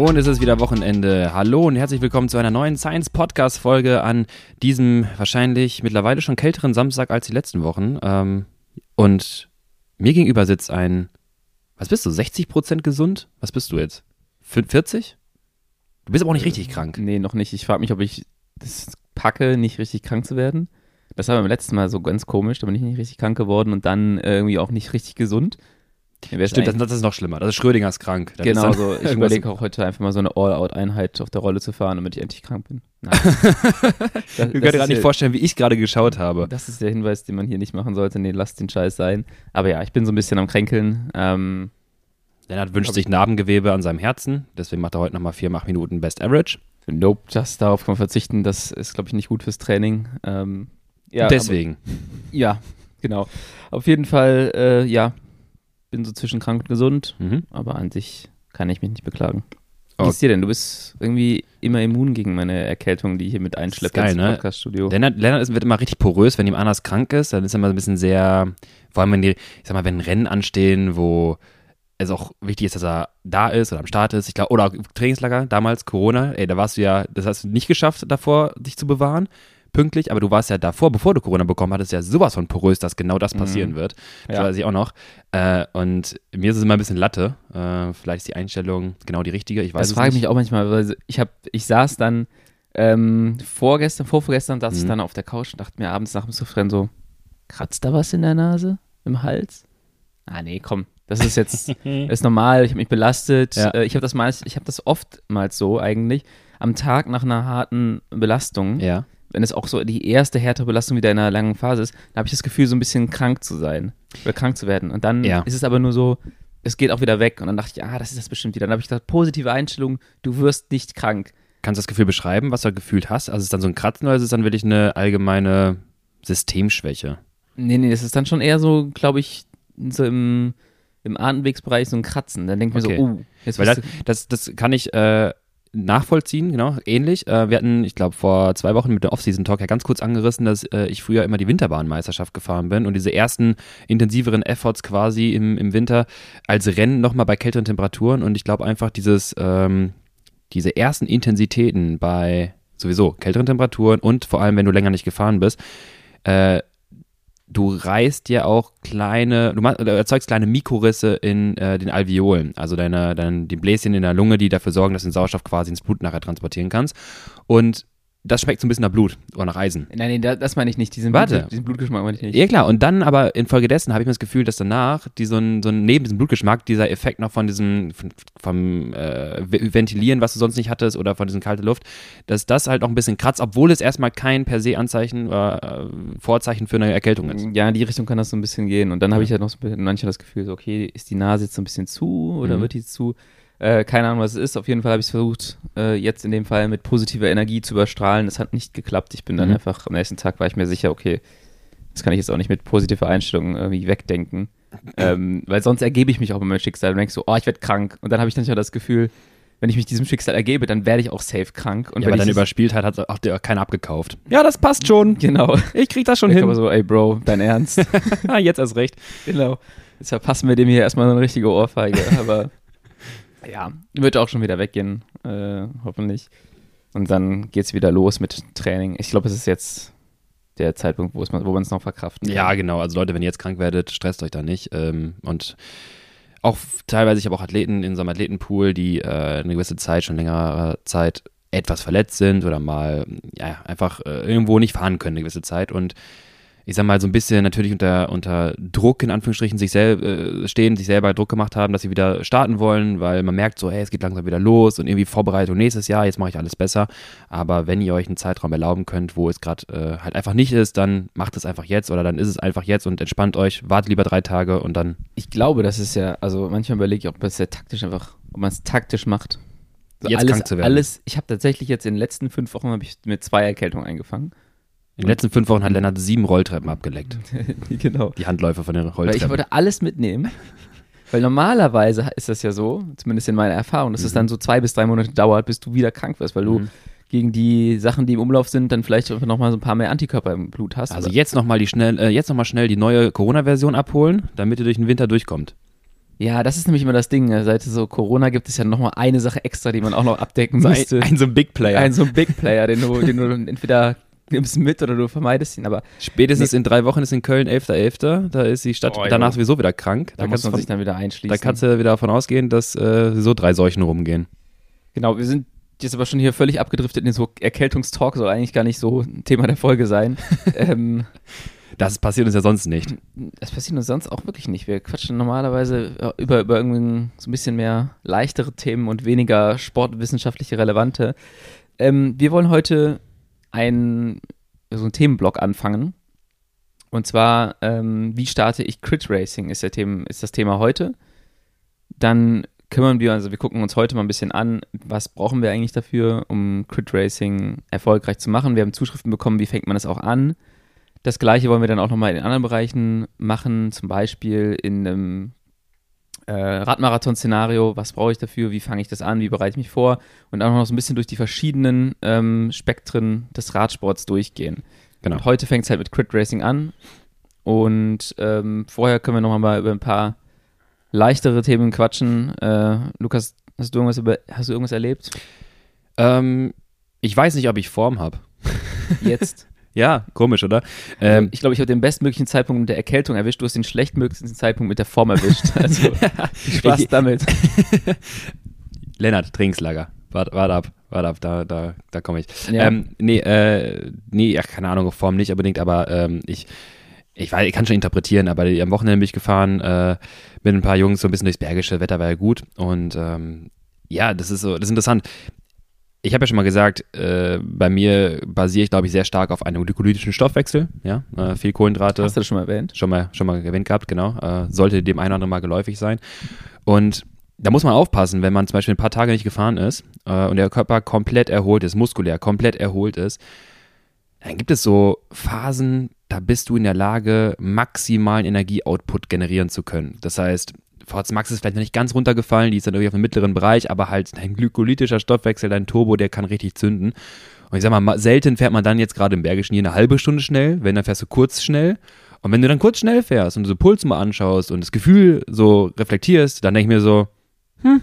Und es ist wieder Wochenende. Hallo und herzlich willkommen zu einer neuen Science Podcast Folge an diesem wahrscheinlich mittlerweile schon kälteren Samstag als die letzten Wochen. Ähm, und mir gegenüber sitzt ein, was bist du, 60 Prozent gesund? Was bist du jetzt? 40? Du bist aber auch nicht richtig krank. Nee, noch nicht. Ich frage mich, ob ich das packe, nicht richtig krank zu werden. Das war beim letzten Mal so ganz komisch, da bin ich nicht richtig krank geworden und dann irgendwie auch nicht richtig gesund. Stimmt, das, das, ist noch schlimmer. Das ist Schrödingers krank. Das genau so. Ich überlege auch heute einfach mal so eine All-Out-Einheit auf der Rolle zu fahren, damit ich endlich krank bin. Nein. das, ich kann dir gar nicht vorstellen, wie ich gerade geschaut habe. Das ist der Hinweis, den man hier nicht machen sollte. Nee, lass den Scheiß sein. Aber ja, ich bin so ein bisschen am Kränkeln. Ähm, Lennart wünscht sich Narbengewebe an seinem Herzen. Deswegen macht er heute nochmal vier, acht Minuten Best Average. Nope, just darauf kann man verzichten. Das ist, glaube ich, nicht gut fürs Training. Ähm, ja, Deswegen. Aber, ja, genau. Auf jeden Fall, äh, ja, bin so zwischen krank und gesund, mhm. aber an sich kann ich mich nicht beklagen. Wie ist dir denn? Du bist irgendwie immer immun gegen meine Erkältung, die ich hier mit einschleppe ins ne? Podcaststudio. Lennart, Lennart wird immer richtig porös, wenn jemand anders krank ist. Dann ist er immer so ein bisschen sehr, vor allem wenn die, ich sag mal, wenn Rennen anstehen, wo es auch wichtig ist, dass er da ist oder am Start ist. Ich glaube, oder Trainingslager, damals Corona, ey, da warst du ja, das hast du nicht geschafft, davor dich zu bewahren pünktlich, aber du warst ja davor, bevor du Corona bekommen hattest, ja sowas von porös, dass genau das mhm. passieren mhm. wird. Das ja. weiß ich auch noch. Äh, und mir ist es immer ein bisschen Latte. Äh, vielleicht ist die Einstellung genau die richtige. Ich weiß das frage ich mich auch manchmal, weil ich, hab, ich saß dann ähm, vorgestern, vorvorgestern saß mhm. ich dann auf der Couch und dachte mir abends nach dem Suffren so, kratzt da was in der Nase? Im Hals? Ah, nee, komm. Das ist jetzt ist normal, ich habe mich belastet. Ja. Äh, ich habe das mal, ich habe das oftmals so eigentlich am Tag nach einer harten Belastung. Ja wenn es auch so die erste härtere Belastung wieder in einer langen Phase ist, dann habe ich das Gefühl, so ein bisschen krank zu sein oder krank zu werden. Und dann ja. ist es aber nur so, es geht auch wieder weg. Und dann dachte ich, ah, das ist das bestimmt wieder. Dann habe ich gesagt, positive Einstellung, du wirst nicht krank. Kannst du das Gefühl beschreiben, was du gefühlt hast? Also ist es dann so ein Kratzen oder ist es dann wirklich eine allgemeine Systemschwäche? Nee, nee, das ist dann schon eher so, glaube ich, so im, im Atemwegsbereich so ein Kratzen. Dann denke ich okay. mir so, oh, jetzt Weil das, das, das kann ich äh, nachvollziehen, genau, ähnlich. Äh, wir hatten, ich glaube, vor zwei Wochen mit dem Off-Season-Talk ja ganz kurz angerissen, dass äh, ich früher immer die Winterbahnmeisterschaft gefahren bin und diese ersten intensiveren Efforts quasi im, im Winter als Rennen nochmal bei kälteren Temperaturen und ich glaube einfach dieses, ähm, diese ersten Intensitäten bei sowieso kälteren Temperaturen und vor allem, wenn du länger nicht gefahren bist, äh, du reißt ja auch kleine, du, erzeugst kleine Mikrorisse in äh, den Alveolen, also deine, deine, die Bläschen in der Lunge, die dafür sorgen, dass du den Sauerstoff quasi ins Blut nachher transportieren kannst. Und das schmeckt so ein bisschen nach Blut oder nach Eisen. Nein, nein, das meine ich nicht. Diesen, Warte. Blut, diesen Blutgeschmack meine ich nicht. Ja, klar. Und dann aber infolgedessen habe ich mir das Gefühl, dass danach, die so ein, so ein, neben diesem Blutgeschmack, dieser Effekt noch von diesem, von, vom äh, Ventilieren, was du sonst nicht hattest, oder von diesem kalten Luft, dass das halt noch ein bisschen kratzt, obwohl es erstmal kein per se Anzeichen oder äh, Vorzeichen für eine Erkältung ist. Ja, in die Richtung kann das so ein bisschen gehen. Und dann habe ich halt noch so manchmal das Gefühl, so, okay, ist die Nase jetzt so ein bisschen zu oder mhm. wird die zu? Äh, keine Ahnung, was es ist. Auf jeden Fall habe ich es versucht, äh, jetzt in dem Fall mit positiver Energie zu überstrahlen. Das hat nicht geklappt. Ich bin dann mhm. einfach, am nächsten Tag war ich mir sicher, okay, das kann ich jetzt auch nicht mit positiver Einstellung irgendwie wegdenken. ähm, weil sonst ergebe ich mich auch bei meinem Schicksal und denke so, oh, ich werde krank. Und dann habe ich dann das Gefühl, wenn ich mich diesem Schicksal ergebe, dann werde ich auch safe krank. Und ja, aber dann überspielt hat, hat auch der keiner abgekauft. Ja, das passt schon. Genau. Ich krieg das schon ich hin. Aber so, ey Bro, dein Ernst? Jetzt erst recht. Genau. Jetzt verpassen wir dem hier erstmal so eine richtige Ohrfeige. Aber ja, wird auch schon wieder weggehen, äh, hoffentlich. Und dann geht es wieder los mit Training. Ich glaube, es ist jetzt der Zeitpunkt, wo, man, es noch verkraften kann. Ja, genau. Also Leute, wenn ihr jetzt krank werdet, stresst euch da nicht. Ähm, und auch teilweise, ich habe auch Athleten in so einem Athletenpool, die äh, eine gewisse Zeit, schon längere Zeit etwas verletzt sind oder mal ja, einfach äh, irgendwo nicht fahren können eine gewisse Zeit. Und ich sag mal, so ein bisschen natürlich unter, unter Druck in Anführungsstrichen sich sel äh, stehen, sich selber Druck gemacht haben, dass sie wieder starten wollen, weil man merkt so, hey, es geht langsam wieder los und irgendwie Vorbereitung nächstes Jahr, jetzt mache ich alles besser. Aber wenn ihr euch einen Zeitraum erlauben könnt, wo es gerade äh, halt einfach nicht ist, dann macht es einfach jetzt oder dann ist es einfach jetzt und entspannt euch, wartet lieber drei Tage und dann. Ich glaube, das ist ja, also manchmal überlege ich, ob es ja taktisch einfach, ob man es taktisch macht. So jetzt alles, krank zu werden. Alles, ich habe tatsächlich jetzt in den letzten fünf Wochen ich mit zwei Erkältungen eingefangen. In den letzten fünf Wochen hat Lennart sieben Rolltreppen abgeleckt. genau. Die Handläufer von den Rolltreppen. Weil ich wollte alles mitnehmen. Weil normalerweise ist das ja so, zumindest in meiner Erfahrung, dass mhm. es dann so zwei bis drei Monate dauert, bis du wieder krank wirst, weil du mhm. gegen die Sachen, die im Umlauf sind, dann vielleicht nochmal so ein paar mehr Antikörper im Blut hast. Also oder? jetzt nochmal die schnell, äh, jetzt noch mal schnell die neue Corona-Version abholen, damit ihr durch den Winter durchkommt. Ja, das ist nämlich immer das Ding. Seit so Corona gibt es ja nochmal eine Sache extra, die man auch noch abdecken So müsste. ein, ein so ein Big Player. Ein so ein Big Player, den du, den du entweder nimmst mit oder du vermeidest ihn. Aber Spätestens in drei Wochen ist in Köln 11.11. Da ist die Stadt Oh, danach jo. sowieso wieder krank. da, muss kannst man du sich von, dann wieder einschließen. da kannst du wieder davon ausgehen, dass äh, so drei Seuchen rumgehen. Genau, wir sind jetzt aber schon hier völlig abgedriftet in so Erkältungstalk, soll eigentlich gar nicht so ein Thema der Folge sein. ähm, Das passiert uns ja sonst nicht. das passiert uns sonst auch wirklich nicht. Wir quatschen normalerweise äh, über, über irgendwie so ein bisschen mehr leichtere Themen und weniger sportwissenschaftliche relevante. Ähm, wir wollen heute einen, so einen Themenblock anfangen. Und zwar, ähm, wie starte ich Crit Racing, ist, der Thema, ist das Thema heute. Dann kümmern wir, also wir gucken uns heute mal ein bisschen an, was brauchen wir eigentlich dafür, um Crit Racing erfolgreich zu machen. Wir haben Zuschriften bekommen, wie fängt man das auch an. Das gleiche wollen wir dann auch nochmal in anderen Bereichen machen, zum Beispiel in einem äh, Radmarathon-Szenario. Was brauche ich dafür? Wie fange ich das an? Wie bereite ich mich vor? Und auch noch so ein bisschen durch die verschiedenen ähm, Spektren des Radsports durchgehen. Genau. Und heute fängt es halt mit Crit Racing an. Und ähm, vorher können wir nochmal mal über ein paar leichtere Themen quatschen. Äh, Lukas, hast du irgendwas, über, hast du irgendwas erlebt? Ähm, ich weiß nicht, ob ich Form habe. Jetzt? Ja, komisch, oder? Ähm, Ähm, ich glaube, ich habe den bestmöglichen Zeitpunkt mit der Erkältung erwischt. Du hast den schlechtmöglichsten Zeitpunkt mit der Form erwischt. Also, Spaß damit. Lennart, Trainingslager. Warte wart ab, warte ab, da, da, da komme ich. Ja. Ähm, nee, äh, nee, ja, keine Ahnung, Form nicht unbedingt, aber ähm, ich, ich, weiß, ich kann schon interpretieren, aber am Wochenende bin ich gefahren äh, mit ein paar Jungs so ein bisschen durchs Bergische, Wetter war ja gut und ähm, ja, das ist so, das ist interessant. Ich habe ja schon mal gesagt, äh, bei mir basiere ich, glaube ich, sehr stark auf einem glykolytischen Stoffwechsel, ja, äh, viel Kohlenhydrate Hast du das schon mal erwähnt? schon mal, schon mal erwähnt gehabt, genau. Äh, sollte dem einen oder anderen mal geläufig sein. Und da muss man aufpassen, wenn man zum Beispiel ein paar Tage nicht gefahren ist äh, und der Körper komplett erholt ist, muskulär komplett erholt ist, dann gibt es so Phasen, da bist du in der Lage, maximalen Energieoutput generieren zu können. Das heißt, VZ Max ist vielleicht noch nicht ganz runtergefallen, die ist dann irgendwie auf dem mittleren Bereich, aber halt dein glykolytischer Stoffwechsel, dein Turbo, der kann richtig zünden. Und ich sag mal, ma- selten fährt man dann jetzt gerade im Bergischen hier eine halbe Stunde schnell, wenn dann fährst du kurz schnell. Und wenn du dann kurz schnell fährst und du so Puls mal anschaust und das Gefühl so reflektierst, dann denke ich mir so, hm,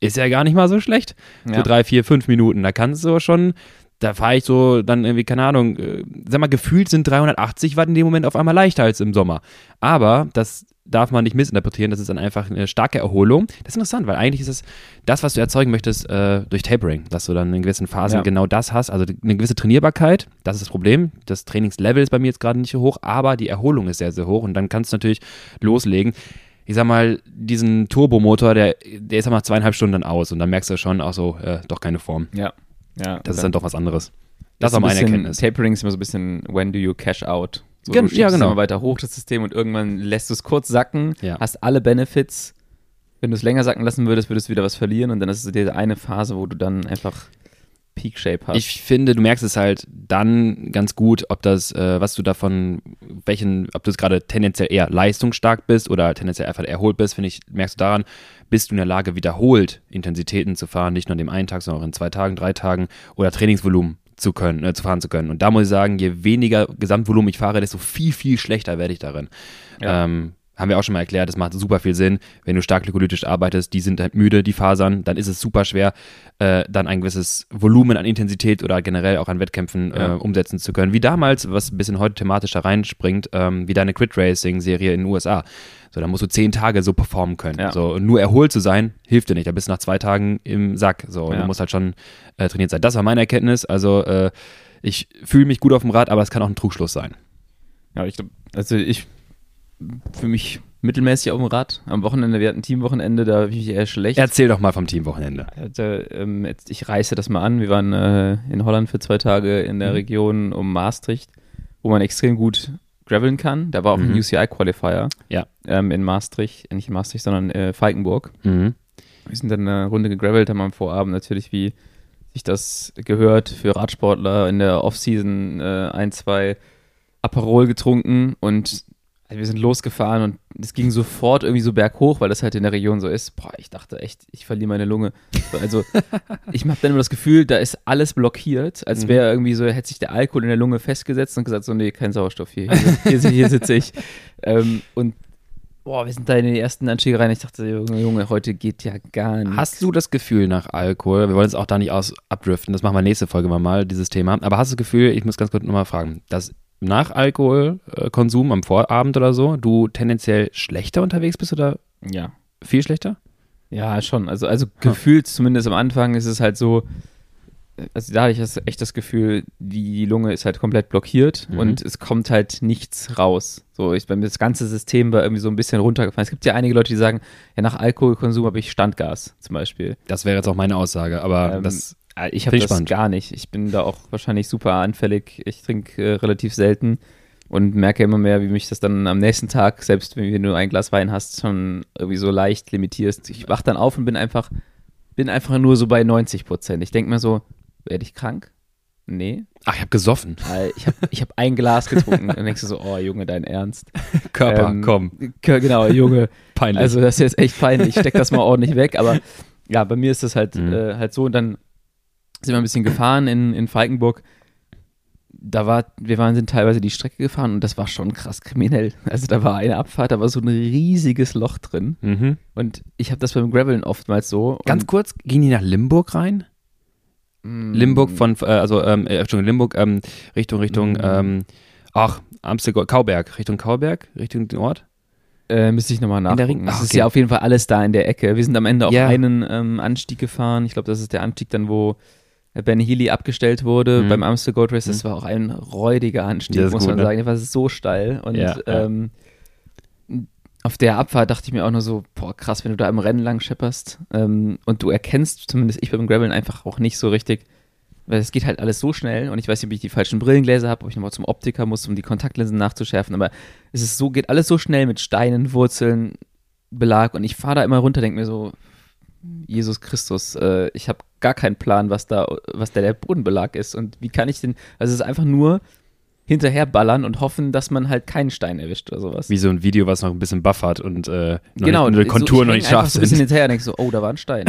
ist ja gar nicht mal so schlecht. Ja. So drei, vier, fünf Minuten. Da kannst du schon, da fahre ich so dann irgendwie, keine Ahnung, äh, sag mal, gefühlt sind 380 Watt in dem Moment auf einmal leichter als im Sommer. Aber das darf man nicht missinterpretieren, das ist dann einfach eine starke Erholung. Das ist interessant, weil eigentlich ist es das, was du erzeugen möchtest äh, durch Tapering, dass du dann in gewissen Phasen Ja. genau das hast, also eine gewisse Trainierbarkeit, das ist das Problem. Das Trainingslevel ist bei mir jetzt gerade nicht so hoch, aber die Erholung ist sehr, sehr hoch und dann kannst du natürlich loslegen. Ich sag mal, diesen Turbomotor, der, der ist nach zweieinhalb Stunden dann aus und dann merkst du schon auch so, äh, doch keine Form. Ja. ja Das ist dann doch was anderes. Das war ist ein meine Erkenntnis. Tapering ist immer so ein bisschen, when do you cash out? So, Gen- ja, genau. immer weiter hoch, das System, und irgendwann lässt du es kurz sacken, Ja. hast alle Benefits. Wenn du es länger sacken lassen würdest, würdest du wieder was verlieren und dann ist es diese eine Phase, wo du dann einfach Peak Shape hast. Ich finde, du merkst es halt dann ganz gut, ob das, äh, was du davon, welchen, ob du es gerade tendenziell eher leistungsstark bist oder tendenziell einfach erholt bist, finde ich, merkst du daran, bist du in der Lage, wiederholt Intensitäten zu fahren, nicht nur an dem einen Tag, sondern auch in zwei Tagen, drei Tagen oder Trainingsvolumen zu können, äh, zu fahren zu können. Und da muss ich sagen, je weniger Gesamtvolumen ich fahre, desto viel, viel schlechter werde ich darin. Ja. Ähm, haben wir auch schon mal erklärt, das macht super viel Sinn. Wenn du stark glykolytisch arbeitest, die sind halt müde, die Fasern, dann ist es super schwer, äh, dann ein gewisses Volumen an Intensität oder generell auch an Wettkämpfen Ja. äh, umsetzen zu können. Wie damals, was ein bisschen heute thematisch da reinspringt, ähm, wie deine Crit Racing-Serie in den USA. So, da musst du zehn Tage so performen können. Ja. So, nur erholt zu sein, hilft dir nicht. Da bist du nach zwei Tagen im Sack. So, Ja. du musst halt schon äh, trainiert sein. Das war meine Erkenntnis. Also, äh, ich fühle mich gut auf dem Rad, aber es kann auch ein Trugschluss sein. Ja, ich glaube, also ich für mich mittelmäßig auf dem Rad. Am Wochenende, wir hatten Teamwochenende, da war ich eher schlecht. Erzähl doch mal vom Teamwochenende. ähm, ich reiße das mal an. Wir waren äh, in Holland für zwei Tage in der Mhm. Region um Maastricht, wo man extrem gut graveln kann. Da war auch ein Mhm. UCI-Qualifier Ja. ähm, in Maastricht, äh, nicht in Maastricht, sondern äh, Falkenburg. Mhm. Wir sind dann eine Runde gegravelt, haben am Vorabend natürlich, wie sich das gehört, für Radsportler in der Offseason ein, zwei Aperol getrunken und also wir sind losgefahren und es ging sofort irgendwie so berghoch, weil das halt in der Region so ist. Boah, ich dachte echt, ich verliere meine Lunge. Also ich habe dann immer das Gefühl, da ist alles blockiert, als Mhm. wäre irgendwie so, hätte sich der Alkohol in der Lunge festgesetzt und gesagt so, nee, kein Sauerstoff hier, hier, hier, hier sitze ich. Ähm, und boah, wir sind da in den ersten Anstiege rein. Ich dachte, Junge, Junge, heute geht ja gar nichts. Hast du das Gefühl nach Alkohol, wir wollen jetzt auch da nicht aus abdriften, das machen wir nächste Folge mal, dieses Thema, aber hast du das Gefühl, ich muss ganz kurz nochmal fragen, dass nach Alkoholkonsum am Vorabend oder so, du tendenziell schlechter unterwegs bist oder Ja. viel schlechter? Ja, schon. Also, also gefühlt zumindest am Anfang ist es halt so, also da hatte ich das, echt das Gefühl, die Lunge ist halt komplett blockiert Mhm. und es kommt halt nichts raus. So, ich, bei mir das ganze System war irgendwie so ein bisschen runtergefallen. Es gibt ja einige Leute, die sagen, ja, nach Alkoholkonsum habe ich Standgas zum Beispiel. Das wäre jetzt auch meine Aussage, aber Ähm, das, Ich Find habe ich das spannend. gar nicht. Ich bin da auch wahrscheinlich super anfällig. Ich trinke äh, relativ selten und merke immer mehr, wie mich das dann am nächsten Tag, selbst wenn du nur ein Glas Wein hast, schon irgendwie so leicht limitierst. Ich wach dann auf und bin einfach, bin einfach nur so bei 90 Prozent. Ich denke mir so, werde ich krank? Nee. ach, ich habe gesoffen. Ich habe ich hab ein Glas getrunken dann denkst du so, oh Junge, dein Ernst. Körper, Ähm, komm, Genau, Junge. peinlich. Also das ist jetzt echt peinlich. Ich steck das mal ordentlich weg. Aber ja, bei mir ist das halt, Mhm. äh, halt so. Und dann sind wir ein bisschen gefahren in, in Falkenburg. Da war, wir waren, sind teilweise die Strecke gefahren und das war schon krass kriminell. Also da war eine Abfahrt, da war so ein riesiges Loch drin. mhm. Und ich habe das beim Graveln oftmals so. Ganz kurz, ging die nach Limburg rein? und, Limburg von, äh, also, ähm, äh, Entschuldigung, Limburg, ähm, Richtung, Richtung, Mhm. ähm, ach, Amsterdam, Kauberg, Richtung Kauberg, Richtung den Ort? Äh, müsste ich nochmal der nachgucken. Ring- Das ist okay. ja auf jeden Fall alles da in der Ecke. Wir sind am Ende auf Ja. einen ähm, Anstieg gefahren. Ich glaube, das ist der Anstieg dann, wo äh, Ben Healy abgestellt wurde Mhm. beim Amstel Gold Race. Das war auch ein räudiger Anstieg, muss gut, man ne? sagen. Der war so steil. Und Ja, ja. ähm, auf der Abfahrt dachte ich mir auch nur so, boah, krass, wenn du da im Rennen lang schepperst ähm, und du erkennst, zumindest ich beim Graveln einfach auch nicht so richtig, weil es geht halt alles so schnell und ich weiß nicht, ob ich die falschen Brillengläser habe, ob ich nochmal zum Optiker muss, um die Kontaktlinsen nachzuschärfen, aber es ist so, geht alles so schnell mit Steinen, Wurzeln, Belag und ich fahre da immer runter, denke mir so, Jesus Christus, äh, ich habe gar keinen Plan, was da, was da der Bodenbelag ist und wie kann ich den, also es ist einfach nur hinterherballern und hoffen, dass man halt keinen Stein erwischt oder sowas. Wie so ein Video, was noch ein bisschen buffert und äh, noch genau, nicht, die Konturen so, noch ich nicht einfach scharf so ein bisschen sind. hinterher und denke so, oh, da war ein Stein.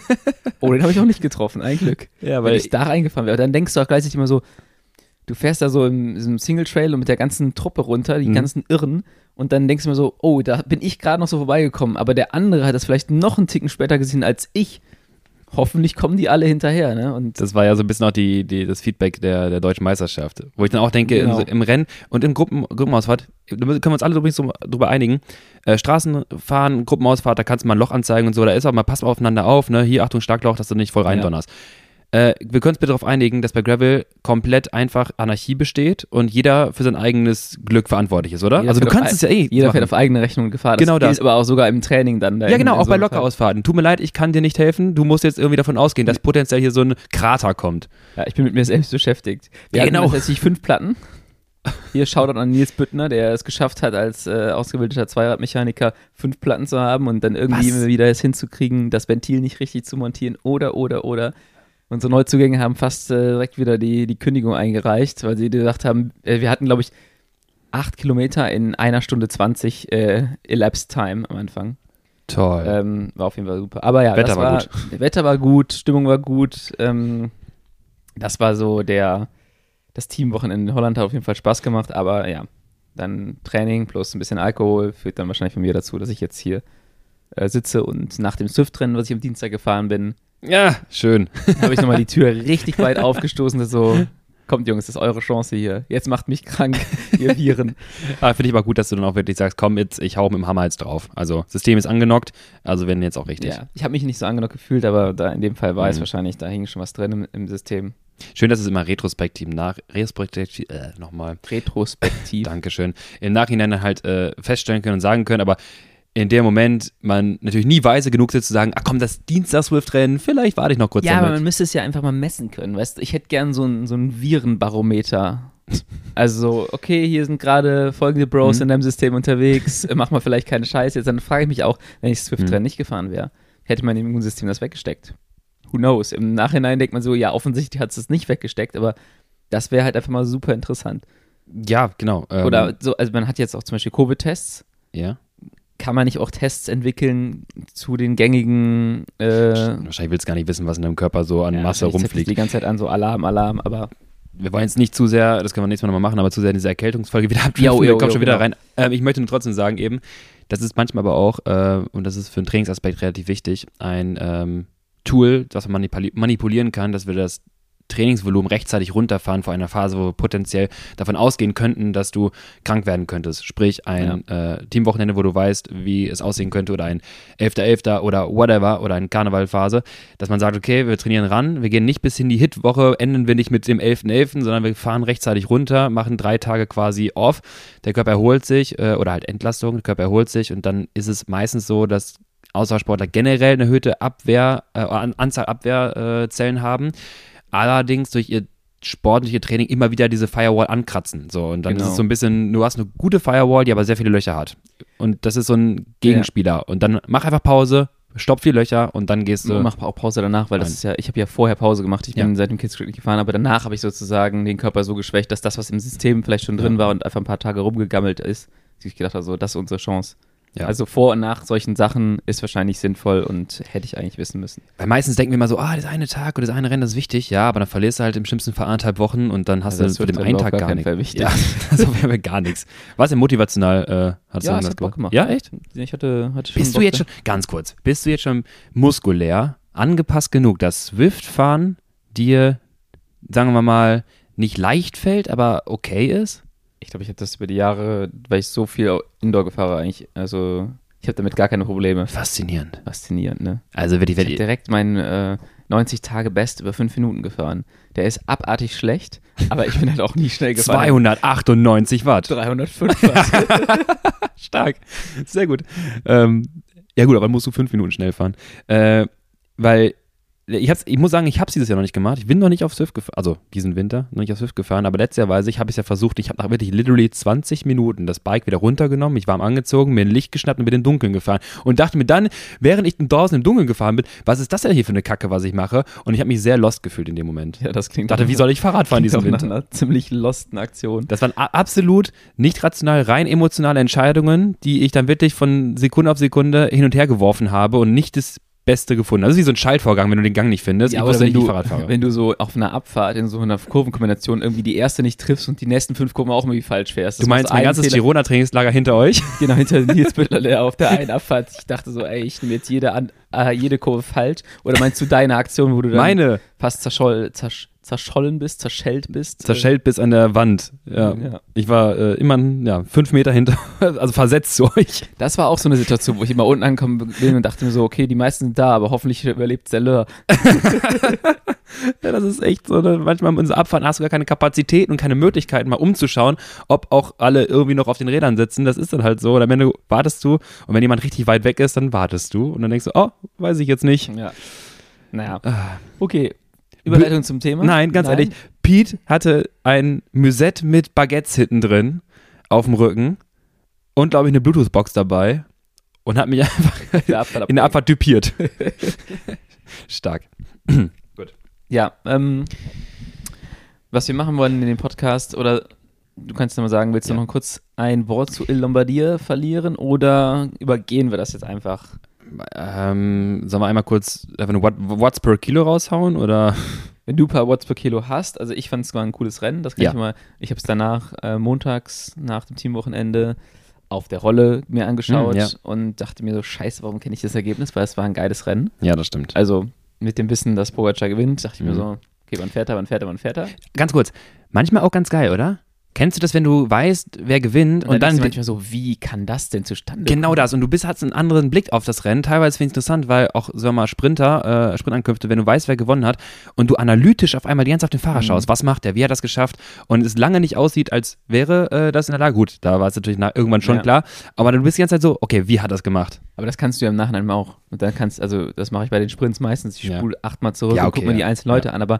oh, den habe ich auch nicht getroffen, ein Glück. Ja, Wenn ich da reingefahren wäre. Dann denkst du auch gleichzeitig immer so, du fährst da so im, im Single Trail und mit der ganzen Truppe runter, die Mhm. ganzen Irren, und dann denkst du mir so, oh, da bin ich gerade noch so vorbeigekommen, aber der andere hat das vielleicht noch einen Ticken später gesehen als ich. Hoffentlich kommen die alle hinterher, ne? Und Das war ja so ein bisschen auch die, die, das Feedback der, der deutschen Meisterschaft. Wo ich dann auch denke, Genau. im, im Rennen und im Gruppen, Gruppenausfahrt, da können wir uns alle übrigens so drüber einigen. Äh, Straßenfahren, Gruppenausfahrt, da kannst du mal ein Loch anzeigen und so, da ist auch mal, pass mal aufeinander auf, ne? Hier, Achtung, Schlagloch, dass du nicht voll reindonnerst. Äh, wir können uns bitte darauf einigen, dass bei Gravel komplett einfach Anarchie besteht und jeder für sein eigenes Glück verantwortlich ist, oder? Jeder also du kannst es ja eh. jeder machen. fährt auf eigene Rechnung Gefahr. Das Genau gilt das. aber auch sogar im Training dann. da Ja, genau, auch so bei. Lockerausfahrten. Tut mir leid, ich kann dir nicht helfen. Du musst jetzt irgendwie davon ausgehen, dass potenziell hier so ein Krater kommt. Ja, ich bin mit mir selbst beschäftigt. Wir Ja, genau. tatsächlich fünf Platten. Hier Shoutout an Nils Büttner, der es geschafft hat, als äh, ausgebildeter Zweiradmechaniker fünf Platten zu haben und dann irgendwie Was? wieder es hinzukriegen, das Ventil nicht richtig zu montieren oder, oder, oder. Unsere Neuzugänge haben fast äh, direkt wieder die, die Kündigung eingereicht, weil sie gesagt haben, äh, wir hatten, glaube ich, acht Kilometer in einer Stunde 20 äh, Elapsed Time am Anfang. Toll. Ähm, war auf jeden Fall super. Aber ja, Wetter das war war, Wetter war gut, Stimmung war gut. Ähm, das war so der, das Teamwochenende in Holland hat auf jeden Fall Spaß gemacht, aber ja, dann Training plus ein bisschen Alkohol führt dann wahrscheinlich von mir dazu, dass ich jetzt hier äh, sitze und nach dem Swift-Rennen, was ich am Dienstag gefahren bin, ja, schön. habe ich nochmal die Tür richtig weit aufgestoßen, so, kommt Jungs, das ist eure Chance hier. Jetzt macht mich krank, ihr Viren. Aber finde ich aber gut, dass du dann auch wirklich sagst, komm jetzt, ich hau mit dem Hammer jetzt drauf. Also System ist angenockt, also wenn jetzt auch richtig. Ja, ich habe mich nicht so angenockt gefühlt, aber da in dem Fall war es Mhm. wahrscheinlich, da hing schon was drin im, im System. Schön, dass es immer retrospektiv nach, retrospektiv, äh, nochmal, Retrospektiv. Dankeschön, im Nachhinein dann halt äh, feststellen können und sagen können, aber in dem Moment man natürlich nie weise genug ist zu sagen, ach komm, das Dienstag-Swift-Rennen, vielleicht warte ich noch kurz Ja, aber man damit. müsste es ja einfach mal messen können, weißt du? Ich hätte gern so ein, so ein Virenbarometer. Also, okay, hier sind gerade folgende Bros Mhm. in deinem System unterwegs, mach mal vielleicht keine Scheiße. Jetzt dann frage ich mich auch, wenn ich Swift-Rennen Mhm. nicht gefahren wäre, hätte mein Immunsystem das weggesteckt. Who knows? Im Nachhinein denkt man so, ja, offensichtlich hat es es nicht weggesteckt, aber das wäre halt einfach mal super interessant. Ja, genau. Ähm, Oder so, also man hat jetzt auch zum Beispiel Covid-Tests. ja. Kann man nicht auch Tests entwickeln zu den gängigen äh, Wahrscheinlich willst du gar nicht wissen, was in deinem Körper so an Ja, Masse rumfliegt. Die ganze Zeit an so Alarm, Alarm, aber wir wollen jetzt nicht zu sehr, das können wir nächstes Mal nochmal machen, aber zu sehr in diese Erkältungsfolge wieder jo, wir kommen jo, schon wieder genau. rein. Ähm, ich möchte nur trotzdem sagen eben, das ist manchmal aber auch, äh, und das ist für einen Trainingsaspekt relativ wichtig, ein ähm, Tool, das man manipulieren kann, dass wir das Trainingsvolumen rechtzeitig runterfahren vor einer Phase, wo wir potenziell davon ausgehen könnten, dass du krank werden könntest. Sprich, ein ja. äh, Teamwochenende, wo du weißt, wie es aussehen könnte, oder ein 11.11. .11. oder whatever, oder eine Karnevalphase, dass man sagt, okay, wir trainieren ran, wir gehen nicht bis in die Hitwoche, enden wir nicht mit dem 11.11., .11., sondern wir fahren rechtzeitig runter, machen drei Tage quasi off, der Körper erholt sich, äh, oder halt Entlastung, der Körper erholt sich und dann ist es meistens so, dass Ausdauersportler generell eine erhöhte Abwehr, äh, Anzahl Abwehrzellen haben allerdings durch ihr sportliche Training immer wieder diese Firewall ankratzen. So, und dann genau. ist es so ein bisschen, du hast eine gute Firewall, die aber sehr viele Löcher hat. Und das ist so ein Gegenspieler. Ja. Und dann mach einfach Pause, stopp die Löcher und dann gehst du. Du mach auch Pause danach, weil Nein. das ist ja, ich habe ja vorher Pause gemacht, ich bin ja. seit dem Kids nicht gefahren, aber danach habe ich sozusagen den Körper so geschwächt, dass das, was im System vielleicht schon drin ja. war und einfach ein paar Tage rumgegammelt ist, ich gedacht habe, so, das ist unsere Chance. Ja. Also vor und nach solchen Sachen ist wahrscheinlich sinnvoll und hätte ich eigentlich wissen müssen. Weil meistens denken wir immer so, ah, das eine Tag oder das eine Rennen, das ist wichtig. Ja, aber dann verlierst du halt im schlimmsten Fall anderthalb Wochen und dann hast also du für den einen Tag gar, nichts. Ja, das wäre gar nichts. Was denn motivational äh, hast ja, du das Bock gemacht? Ja, echt? Ich hatte, hatte schon Bist Bock du jetzt schon, ganz kurz, bist du jetzt schon muskulär angepasst genug, dass Swift-Fahren dir, sagen wir mal, nicht leicht fällt, aber okay ist? Ich glaube, ich habe das über die Jahre, weil ich so viel Indoor gefahre, eigentlich, also ich habe damit gar keine Probleme. Faszinierend. Faszinierend, ne? Also wenn ich, ich direkt meinen äh, 90 Tage Best über 5 Minuten gefahren. Der ist abartig schlecht, aber ich bin halt auch nie schnell gefahren. 298 Watt. 305 Watt. Stark. Sehr gut. Ähm, ja gut, aber musst du 5 Minuten schnell fahren. Äh, weil ich, hab's, ich muss sagen, ich habe es dieses Jahr noch nicht gemacht. Ich bin noch nicht auf Swift gefahren, also diesen Winter noch nicht auf Swift gefahren, aber letztes Jahr weiß ich, habe ich es ja versucht. Ich habe nach wirklich literally 20 Minuten das Bike wieder runtergenommen, mich warm angezogen, mir ein Licht geschnappt und bin in den Dunkeln gefahren. Und dachte mir dann, während ich draußen im Dunkeln gefahren bin, was ist das denn hier für eine Kacke, was ich mache? Und ich habe mich sehr lost gefühlt in dem Moment. Ja, das klingt. Dachte, wie soll ich Fahrrad fahren diesen Winter? Einer ziemlich losten Aktion. Das waren absolut nicht rational, rein emotionale Entscheidungen, die ich dann wirklich von Sekunde auf Sekunde hin und her geworfen habe und nicht das Beste gefunden. Also wie so ein Schaltvorgang, wenn du den Gang nicht findest. Ja, außer wenn du, wenn du so auf einer Abfahrt in so einer Kurvenkombination irgendwie die erste nicht triffst und die nächsten fünf Kurven auch irgendwie falsch fährst. Das du meinst mein ganzes Girona-Trainingslager hinter euch? Genau, hinter Nils Büttler auf der einen Abfahrt. Ich dachte so, ey, ich nehme jetzt jede, an, äh, jede Kurve falsch. Oder meinst du deine Aktion, wo du dann Meine. fast zerscholl, zersch zerschollen bist, zerschellt bist. Zerschellt bis an der Wand. Ja. ja. Ich war äh, immer ja, fünf Meter hinter, also versetzt zu euch. Das war auch so eine Situation, wo ich immer unten angekommen bin und dachte mir so, okay, die meisten sind da, aber hoffentlich überlebt Zelleur. ja, das ist echt so. Ne? Manchmal in unserer Abfahrt hast du gar keine Kapazitäten und keine Möglichkeiten, mal umzuschauen, ob auch alle irgendwie noch auf den Rädern sitzen. Das ist dann halt so. Und am Ende wartest du und wenn jemand richtig weit weg ist, dann wartest du und dann denkst du, oh, weiß ich jetzt nicht. Ja. Naja. Ah. Okay, Überleitung zum Thema? Nein, ganz Nein. ehrlich. Pete hatte ein Musette mit Baguettes hinten drin auf dem Rücken und, glaube ich, eine Bluetooth-Box dabei und hat mich einfach in der Abfahrt typiert. Stark. Gut. Ja, ähm, was wir machen wollen in dem Podcast, oder du kannst ja mal sagen, willst du ja. noch kurz ein Wort zu Il Lombardier verlieren oder übergehen wir das jetzt einfach? Ähm, sollen wir einmal kurz einfach eine Watts per Kilo raushauen oder? Wenn du ein paar Watts per Kilo hast, also ich fand es war ein cooles Rennen, das kann ja. ich mal, ich habe es danach äh, montags nach dem Teamwochenende auf der Rolle mir angeschaut mhm, ja. und dachte mir so, scheiße, warum kenne ich das Ergebnis, weil es war ein geiles Rennen. Ja, das stimmt. Also mit dem Wissen, dass Pogacar gewinnt, dachte ich mhm. mir so, okay, wann fährt er, wann fährt er, wann fährt er? Ganz kurz, manchmal auch ganz geil, oder? Kennst du das, wenn du weißt, wer gewinnt und, und dann, dann manchmal so, wie kann das denn zustande kommen? Genau das und du bist hast einen anderen Blick auf das Rennen. Teilweise finde ich es interessant, weil auch sagen wir mal Sprinter, äh, Sprintankünfte, wenn du weißt, wer gewonnen hat und du analytisch auf einmal die ganze auf den Fahrer mhm. schaust, was macht der, wie hat er das geschafft und es lange nicht aussieht, als wäre äh, das in der Lage. Gut, da war es natürlich nach, irgendwann schon ja. klar, aber du bist die ganze Zeit so, okay, wie hat das gemacht? Aber das kannst du ja im Nachhinein auch. Und dann kannst, also das mache ich bei den Sprints meistens. Ich spule ja. achtmal zurück ja, okay, und gucke mir die einzelnen Leute an, aber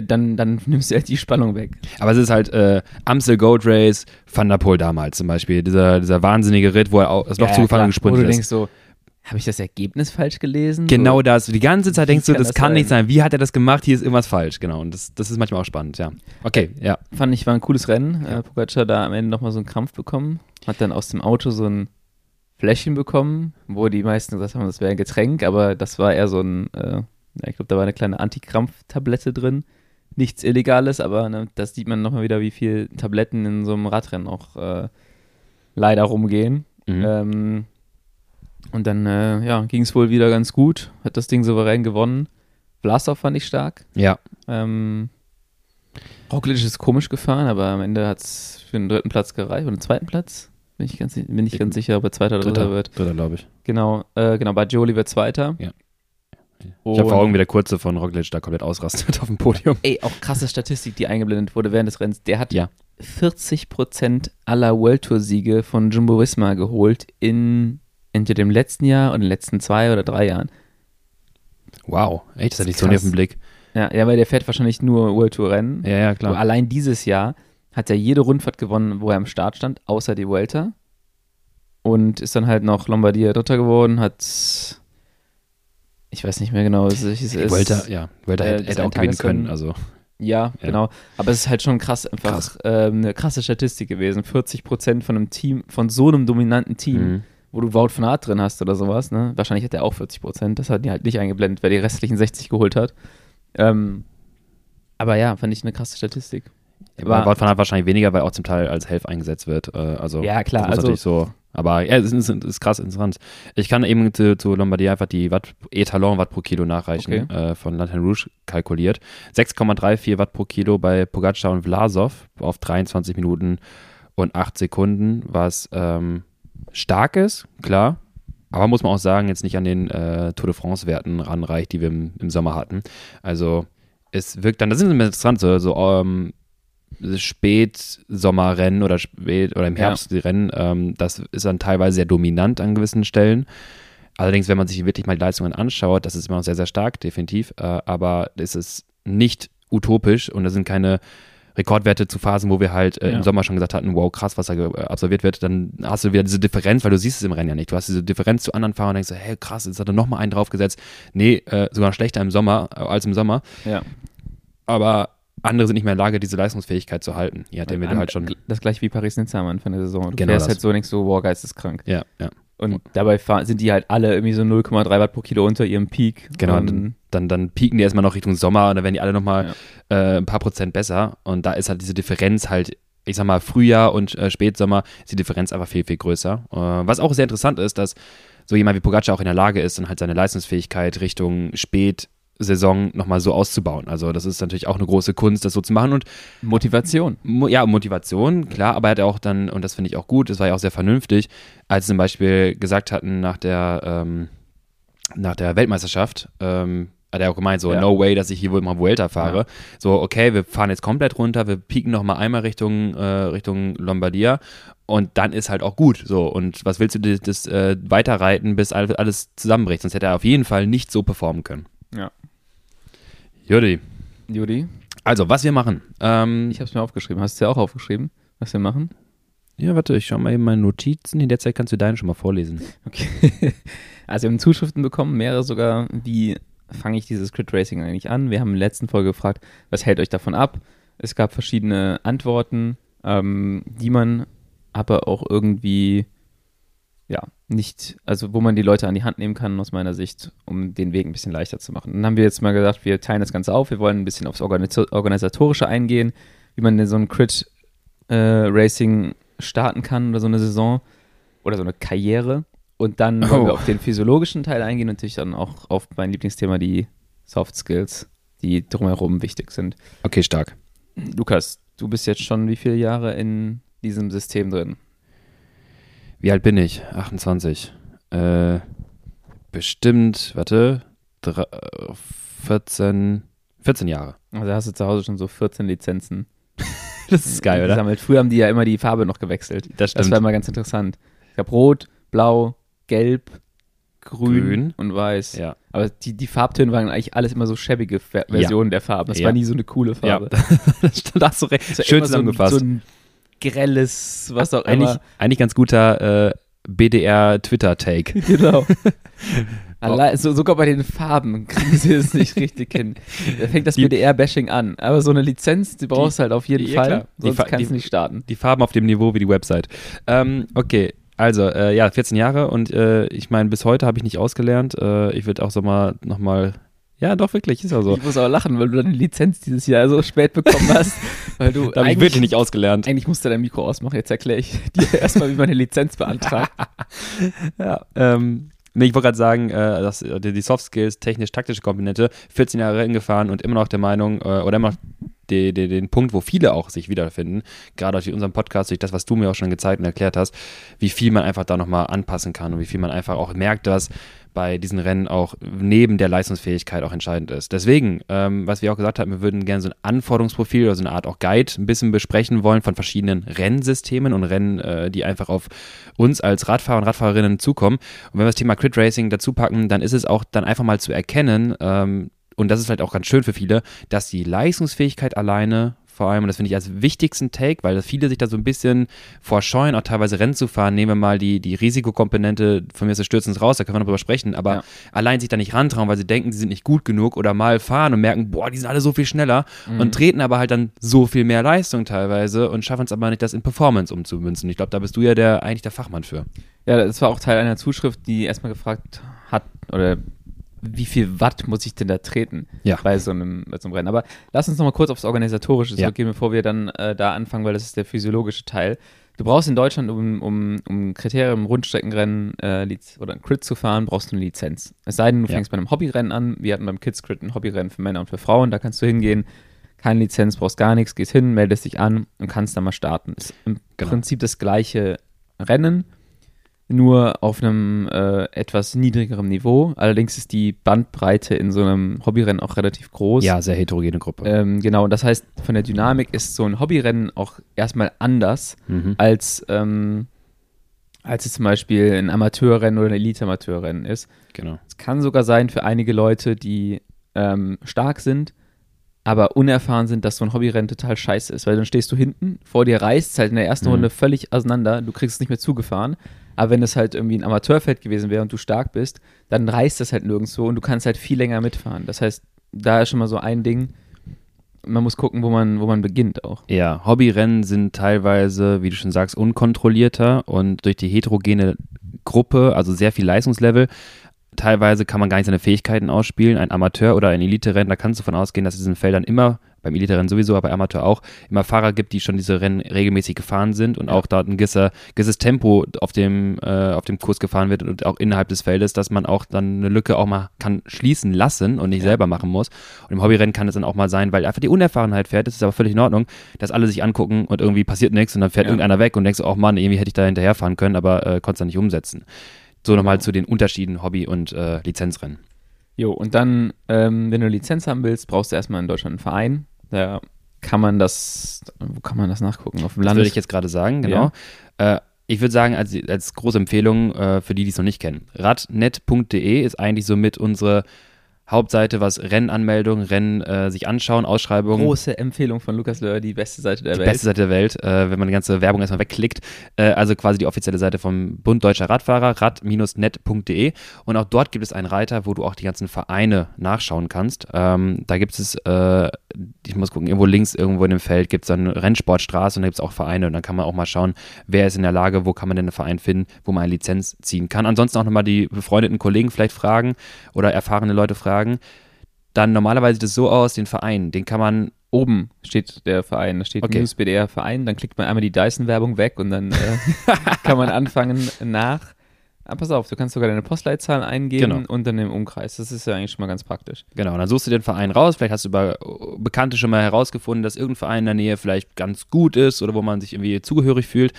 dann, dann nimmst du halt die Spannung weg. Aber es ist halt äh, Amstel Gold Race, Van der Poel damals zum Beispiel, dieser, dieser wahnsinnige Ritt, wo er auch das Loch ja, zugefahren und gesprintet ist. Wo du denkst so, habe ich das Ergebnis falsch gelesen? Genau so, das. Die ganze Zeit denkst du, das kann, das nicht sein. Wie hat er das gemacht? Hier ist irgendwas falsch. Genau. Und das, das ist manchmal auch spannend, ja. Okay, ja. Fand ich, war ein cooles Rennen. Ja. Äh, Pogacar da am Ende nochmal so einen Krampf bekommen. Hat dann aus dem Auto so ein Fläschchen bekommen, wo die meisten gesagt haben, das wäre ein Getränk, aber das war eher so ein, äh, ich glaube, da war eine kleine Antikrampftablette drin nichts Illegales, aber ne, das sieht man nochmal wieder, wie viel Tabletten in so einem Radrennen auch äh, leider rumgehen. Mhm. Ähm, Und dann äh, ja, ging es wohl wieder ganz gut, hat das Ding souverän gewonnen. Vlasov fand ich stark. Ja. Ähm, Roglic ist komisch gefahren, aber am Ende hat es für den dritten Platz gereicht. Oder den zweiten Platz? Bin ich ganz, bin ich ganz sicher, ob er zweiter oder dritter wird. Dritter, glaube ich. Genau, äh, genau, bei Jolie wird zweiter. Ja. Ich habe vor Augen, wie der Kurze von Roglic da komplett ausrastet auf dem Podium. Ey, auch krasse Statistik, die eingeblendet wurde während des Rennens. Der hat Ja. 40% aller World Tour Siege von Jumbo Visma geholt in entweder dem letzten Jahr oder den letzten zwei oder drei Jahren. Wow, echt, das hatte ich ist so nicht auf den Blick. Ja, ja, weil der fährt wahrscheinlich nur World Tour Rennen. Ja, ja, Aber klar. allein dieses Jahr hat er jede Rundfahrt gewonnen, wo er am Start stand, außer die Vuelta. Und ist dann halt noch Lombardia Dritter geworden, hat ich weiß nicht mehr genau, was es ist. Vuelta, ja, äh, hätte, hätte auch gewinnen können. Also, Ja, Ja. genau. Aber es ist halt schon krass, einfach Krass. ähm, eine krasse Statistik gewesen. 40 Prozent von einem Team, von so einem dominanten Team, mhm. wo du Wout von Aert drin hast oder sowas, ne? Wahrscheinlich hat er auch 40 Prozent. Das hat die halt nicht eingeblendet, wer die restlichen 60 geholt hat. Ähm, aber ja, fand ich eine krasse Statistik. War, Wout van Aert wahrscheinlich weniger, weil auch zum Teil als Helf eingesetzt wird. Äh, also, Ja, klar, also- natürlich so. Aber ja, es ist, ist krass interessant. Ich kann eben zu, zu Lombardie einfach die Watt, Etalon Watt pro Kilo nachreichen, Okay. äh, von Lantern Rouge kalkuliert. 6,34 Watt pro Kilo bei Pogacar und Vlasov auf 23 Minuten und 8 Sekunden, was ähm, stark ist, klar. Aber muss man auch sagen, jetzt nicht an den äh, Tour de France-Werten ranreicht, die wir im, im Sommer hatten. Also es wirkt dann, das ist interessant, so, so ähm, Spätsommerrennen oder spät oder im. Herbst die Rennen, ähm, das ist dann teilweise sehr dominant an gewissen Stellen. Allerdings, wenn man sich wirklich mal die Leistungen anschaut, das ist immer noch sehr, sehr stark, definitiv. Äh, aber es ist nicht utopisch und da sind keine Rekordwerte zu Phasen, wo wir halt äh, Ja. im Sommer schon gesagt hatten, wow, krass, was da äh, absolviert wird, dann hast du wieder diese Differenz, weil du siehst es im Rennen ja nicht. Du hast diese Differenz zu anderen Fahrern und denkst, so, hey, krass, jetzt hat er nochmal einen draufgesetzt. Nee, äh, sogar schlechter im Sommer äh, als im Sommer. Ja. Aber andere sind nicht mehr in der Lage, diese Leistungsfähigkeit zu halten. Ja, den wir halt schon. Das gleiche wie Paris-Nizza am Anfang der Saison. Du Genau fährst das. halt so, denkst du, wow, geisteskrank. Ja, ja. Und dabei fahren, sind die halt alle irgendwie so 0,3 Watt pro Kilo unter ihrem Peak. Genau, dann, dann, dann pieken die erstmal noch Richtung Sommer und dann werden die alle nochmal äh, ein paar Prozent besser. Und da ist halt diese Differenz halt, ich sag mal, Frühjahr und äh, Spätsommer ist die Differenz einfach viel, viel größer. Äh, was auch sehr interessant ist, dass so jemand wie Pogacar auch in der Lage ist, dann halt seine Leistungsfähigkeit Richtung Spätsaison nochmal so auszubauen. Also das ist natürlich auch eine große Kunst, das so zu machen und Motivation. Mo ja, Motivation, klar, aber er hat auch dann, und das finde ich auch gut, das war ja auch sehr vernünftig, als sie zum Beispiel gesagt hatten nach der, ähm, nach der Weltmeisterschaft, ähm, hat er auch gemeint, so, Ja. no way, dass ich hier wohl mal Vuelta fahre. Ja. So, okay, wir fahren jetzt komplett runter, wir pieken noch mal einmal Richtung, äh, Richtung Lombardia und dann ist halt auch gut. So, und was willst du das, das äh, weiterreiten, bis all- alles zusammenbricht? Sonst hätte er auf jeden Fall nicht so performen können. Ja. Judy, Juli, also, was wir machen. Ähm, ich habe es mir aufgeschrieben. Hast du ja auch aufgeschrieben, was wir machen? Ja, warte, ich schau mal eben meine Notizen. In der Zeit kannst du deine schon mal vorlesen. Okay. Also wir haben Zuschriften bekommen, mehrere sogar, wie fange ich dieses Crit Racing eigentlich an? Wir haben in der letzten Folge gefragt, was hält euch davon ab? Es gab verschiedene Antworten, ähm, die man aber auch irgendwie, ja, nicht, also wo man die Leute an die Hand nehmen kann, aus meiner Sicht, um den Weg ein bisschen leichter zu machen. Dann haben wir jetzt mal gesagt, wir teilen das Ganze auf, wir wollen ein bisschen aufs Organis- Organisatorische eingehen, wie man denn so ein Crit äh, Racing starten kann oder so eine Saison oder so eine Karriere. Und dann wollen wir Oh. auf den physiologischen Teil eingehen und natürlich dann auch auf mein Lieblingsthema, die Soft Skills, die drumherum wichtig sind. Okay, stark. Lukas, du bist jetzt schon wie viele Jahre in diesem System drin? Wie alt bin ich? 28. Äh, bestimmt, warte, drei, 14, 14 Jahre. Also hast du zu Hause schon so 14 Lizenzen Das ist geil, oder? gesammelt. Früher haben die ja immer die Farbe noch gewechselt. Das Das stimmt. war immer ganz interessant. Ich habe Rot, Blau, Gelb, Grün, Grün. und Weiß. ja. Aber die, die Farbtöne waren eigentlich alles immer so schäbige Ver Versionen der Farben. Das Ja. war nie so eine coole ja, Farbe. das stimmt, hast du recht. Das Schön immer so ein- zusammengefasst. So ein grelles, was auch eigentlich, immer. eigentlich ganz guter äh, BDR-Twitter-Take. Genau. Allein, so, sogar bei den Farben kriegen sie es nicht richtig hin. Da fängt das Die- BDR-Bashing an. Aber so eine Lizenz, die brauchst du halt auf jeden ja, Fall. Die Sonst Fa- kannst die- du nicht starten. Die Farben auf dem Niveau wie die Website. Ähm, okay, also, äh, ja, 14 Jahre und äh, ich meine, bis heute habe ich nicht ausgelernt. Äh, ich würde auch so mal nochmal. Ja, doch, wirklich, ist ja so. Ich muss auch lachen, weil du deine Lizenz dieses Jahr so spät bekommen hast. weil du Da habe ich wirklich nicht ausgelernt. Eigentlich musst du dein Mikro ausmachen. Jetzt erkläre ich dir erstmal, wie man eine Lizenz beantragt. Ja, ähm, Nee, ich wollte gerade sagen, äh, dass äh, die Soft Skills, technisch-taktische Komponente, 14 Jahre Rennen gefahren und immer noch der Meinung, äh, oder immer noch die, die, den Punkt, wo viele auch sich wiederfinden, gerade durch unseren Podcast, durch das, was du mir auch schon gezeigt und erklärt hast, wie viel man einfach da nochmal anpassen kann und wie viel man einfach auch merkt, dass bei diesen Rennen auch neben der Leistungsfähigkeit auch entscheidend ist. Deswegen, ähm, was wir auch gesagt haben, wir würden gerne so ein Anforderungsprofil oder so eine Art auch Guide ein bisschen besprechen wollen von verschiedenen Rennsystemen und Rennen, äh, die einfach auf uns als Radfahrer und Radfahrerinnen zukommen. Und wenn wir das Thema Crit Racing dazu packen, dann ist es auch dann einfach mal zu erkennen, ähm, und das ist vielleicht auch ganz schön für viele, dass die Leistungsfähigkeit alleine vor allem, und das finde ich als wichtigsten Take, weil viele sich da so ein bisschen vorscheuen, auch teilweise Rennen zu fahren. Nehmen wir mal die, die Risikokomponente, von mir ist das Stürzens raus, da können wir noch drüber sprechen, aber ja. allein sich da nicht rantrauen, weil sie denken, sie sind nicht gut genug oder mal fahren und merken, boah, die sind alle so viel schneller mhm. und treten aber halt dann so viel mehr Leistung teilweise und schaffen es aber nicht, das in Performance umzumünzen. Ich glaube, da bist du ja der, eigentlich der Fachmann für. Ja, das war auch Teil einer Zuschrift, die erstmal gefragt hat, oder wie viel Watt muss ich denn da treten ja. bei, so einem, bei so einem Rennen. Aber lass uns nochmal kurz aufs Organisatorische zurückgehen, ja. bevor wir dann äh, da anfangen, weil das ist der physiologische Teil. Du brauchst in Deutschland, um, um, um Kriterien im Rundstreckenrennen äh, oder ein Crit zu fahren, brauchst du eine Lizenz. Es sei denn, du fängst ja. bei einem Hobbyrennen an. Wir hatten beim Kids Crit ein Hobbyrennen für Männer und für Frauen. Da kannst du hingehen, keine Lizenz, brauchst gar nichts, gehst hin, meldest dich an und kannst dann mal starten. Ist im genau. Prinzip das gleiche Rennen nur auf einem äh, etwas niedrigeren Niveau. Allerdings ist die Bandbreite in so einem Hobbyrennen auch relativ groß. Ja, sehr heterogene Gruppe. Ähm, genau, und das heißt, von der Dynamik ist so ein Hobbyrennen auch erstmal anders mhm. als, ähm, als es zum Beispiel ein Amateurrennen oder ein Elite-Amateurrennen ist. Genau. Es kann sogar sein für einige Leute, die ähm, stark sind, aber unerfahren sind, dass so ein Hobbyrennen total scheiße ist, weil dann stehst du hinten, vor dir reißt es halt in der ersten mhm. Runde völlig auseinander, du kriegst es nicht mehr zugefahren aber wenn es halt irgendwie ein Amateurfeld gewesen wäre und du stark bist, dann reißt das halt nirgendwo und du kannst halt viel länger mitfahren. Das heißt, da ist schon mal so ein Ding. Man muss gucken, wo man, wo man beginnt auch. Ja, Hobbyrennen sind teilweise, wie du schon sagst, unkontrollierter und durch die heterogene Gruppe, also sehr viel Leistungslevel, teilweise kann man gar nicht seine Fähigkeiten ausspielen. Ein Amateur oder ein Elite-Rennen, da kannst du davon ausgehen, dass in diesen Feldern immer beim Elite-Rennen sowieso, aber bei Amateur auch, immer Fahrer gibt, die schon diese Rennen regelmäßig gefahren sind und ja. auch dort ein gewisser, gewisses Tempo auf dem, äh, auf dem Kurs gefahren wird und auch innerhalb des Feldes, dass man auch dann eine Lücke auch mal kann schließen lassen und nicht ja. selber machen muss. Und im Hobbyrennen kann es dann auch mal sein, weil einfach die Unerfahrenheit fährt, das ist aber völlig in Ordnung, dass alle sich angucken und irgendwie passiert nichts und dann fährt ja. irgendeiner weg und denkst, oh Mann, irgendwie hätte ich da hinterherfahren können, aber äh, konnte es dann nicht umsetzen. So nochmal zu den Unterschieden Hobby- und äh, Lizenzrennen. Jo, und dann, ähm, wenn du eine Lizenz haben willst, brauchst du erstmal in Deutschland einen Verein. Da kann man das, wo kann man das nachgucken? Auf dem Land? Das würde ich jetzt gerade sagen, genau. Ja. Äh, ich würde sagen, als, als große Empfehlung äh, für die, die es noch nicht kennen, radnet.de ist eigentlich somit unsere Hauptseite, was Rennanmeldungen, Rennen äh, sich anschauen, Ausschreibungen. Große Empfehlung von Lukas Löhr, die beste Seite der die Welt. Beste Seite der Welt, äh, wenn man die ganze Werbung erstmal wegklickt. Äh, also quasi die offizielle Seite vom Bund Deutscher Radfahrer, rad-net.de. Und auch dort gibt es einen Reiter, wo du auch die ganzen Vereine nachschauen kannst. Ähm, da gibt es, äh, ich muss gucken, irgendwo links, irgendwo in dem Feld gibt es dann Rennsportstraße und da gibt es auch Vereine. Und dann kann man auch mal schauen, wer ist in der Lage, wo kann man denn einen Verein finden, wo man eine Lizenz ziehen kann. Ansonsten auch nochmal die befreundeten Kollegen vielleicht fragen oder erfahrene Leute fragen sagen, dann normalerweise sieht es so aus, den Verein, den kann man oben steht der Verein, da steht okay. News BDR Verein, dann klickt man einmal die Dyson-Werbung weg und dann äh, kann man anfangen nach. Aber ah, pass auf, du kannst sogar deine Postleitzahl eingeben genau. und dann im Umkreis. Das ist ja eigentlich schon mal ganz praktisch. Genau, und dann suchst du den Verein raus. Vielleicht hast du über Bekannte schon mal herausgefunden, dass irgendein Verein in der Nähe vielleicht ganz gut ist oder wo man sich irgendwie zugehörig fühlt.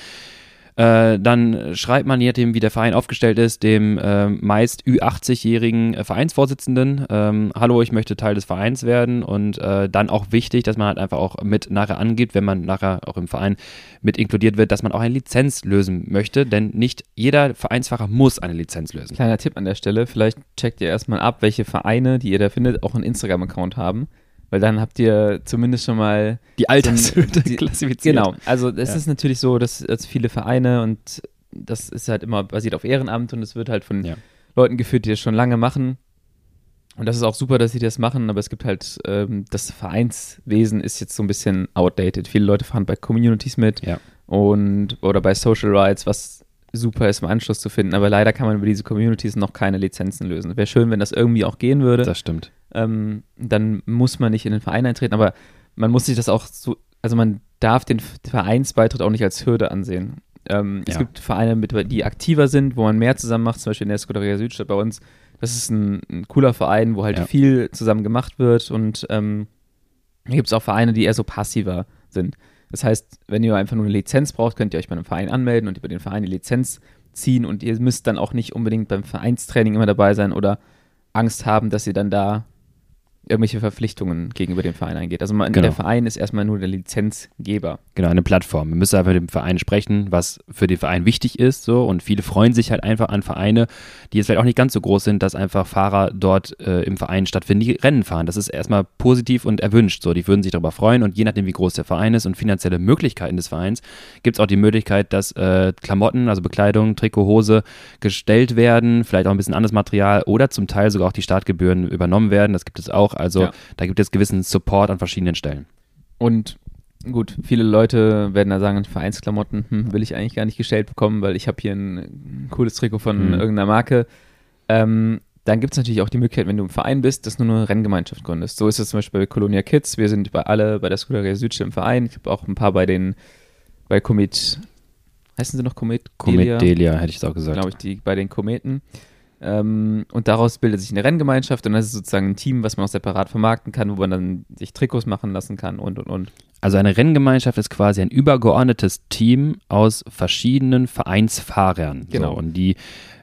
Äh, dann schreibt man, je nachdem, wie der Verein aufgestellt ist, dem äh, meist Ü80-jährigen äh, Vereinsvorsitzenden, ähm, hallo, ich möchte Teil des Vereins werden. Und äh, dann auch wichtig, dass man halt einfach auch mit nachher angeht, wenn man nachher auch im Verein mit inkludiert wird, dass man auch eine Lizenz lösen möchte, denn nicht jeder Vereinsfacher muss eine Lizenz lösen. Kleiner Tipp an der Stelle, vielleicht checkt ihr erstmal ab, welche Vereine, die ihr da findet, auch einen Instagram-Account haben weil dann habt ihr zumindest schon mal die Altershöhe klassifiziert. Genau, also es ja. ist natürlich so, dass, dass, viele Vereine und das ist halt immer basiert auf Ehrenamt und es wird halt von ja. Leuten geführt, die das schon lange machen. Und das ist auch super, dass sie das machen, aber es gibt halt, ähm, das Vereinswesen ist jetzt so ein bisschen outdated. Viele Leute fahren bei Communities mit ja. und oder bei Social Rights, was super ist, im Anschluss zu finden. Aber leider kann man über diese Communities noch keine Lizenzen lösen. Wäre schön, wenn das irgendwie auch gehen würde. Das stimmt ähm, dann muss man nicht in den Verein eintreten, aber man muss sich das auch so, also man darf den Vereinsbeitritt auch nicht als Hürde ansehen. Ähm, Ja. Es gibt Vereine, mit, die aktiver sind, wo man mehr zusammen macht, zum Beispiel in der Scuderia Südstadt bei uns. Das ist ein, ein cooler Verein, wo halt Ja. viel zusammen gemacht wird und ähm, gibt es auch Vereine, die eher so passiver sind. Das heißt, wenn ihr einfach nur eine Lizenz braucht, könnt ihr euch bei einem Verein anmelden und über den Verein die Lizenz ziehen. Und ihr müsst dann auch nicht unbedingt beim Vereinstraining immer dabei sein oder Angst haben, dass ihr dann da irgendwelche Verpflichtungen gegenüber dem Verein eingeht. Also man, Genau. der Verein ist erstmal nur der Lizenzgeber. Genau, eine Plattform. Wir müssen einfach mit dem Verein sprechen, was für den Verein wichtig ist. So. Und viele freuen sich halt einfach an Vereine, die jetzt vielleicht auch nicht ganz so groß sind, dass einfach Fahrer dort äh, im Verein stattfinden, die Rennen fahren. Das ist erstmal positiv und erwünscht. So. Die würden sich darüber freuen. Und je nachdem, wie groß der Verein ist und finanzielle Möglichkeiten des Vereins, gibt es auch die Möglichkeit, dass äh, Klamotten, also Bekleidung, Trikot, Hose gestellt werden, vielleicht auch ein bisschen anderes Material oder zum Teil sogar auch die Startgebühren übernommen werden. Das gibt es auch. Also Ja. da gibt es gewissen Support an verschiedenen Stellen. Und gut, viele Leute werden da sagen, Vereinsklamotten hm, will ich eigentlich gar nicht gestellt bekommen, weil ich habe hier ein, cooles Trikot von Mhm. irgendeiner Marke. Ähm, dann gibt es natürlich auch die Möglichkeit, wenn du im Verein bist, dass du nur eine Renngemeinschaft gründest. So ist es zum Beispiel bei Colonia Kids. Wir sind bei alle bei der Scuderia Südstadt im Verein. Ich habe auch ein paar bei den, bei Komet, heißen sie noch Komet? Delia? Comet Delia, hätte ich es auch gesagt. glaube ich, die bei den Kometen. Ähm, und daraus bildet sich eine Renngemeinschaft und das ist sozusagen ein Team, was man auch separat vermarkten kann, wo man dann sich Trikots machen lassen kann und und und. Also eine Renngemeinschaft ist quasi ein übergeordnetes Team aus verschiedenen Vereinsfahrern. Genau. So, und die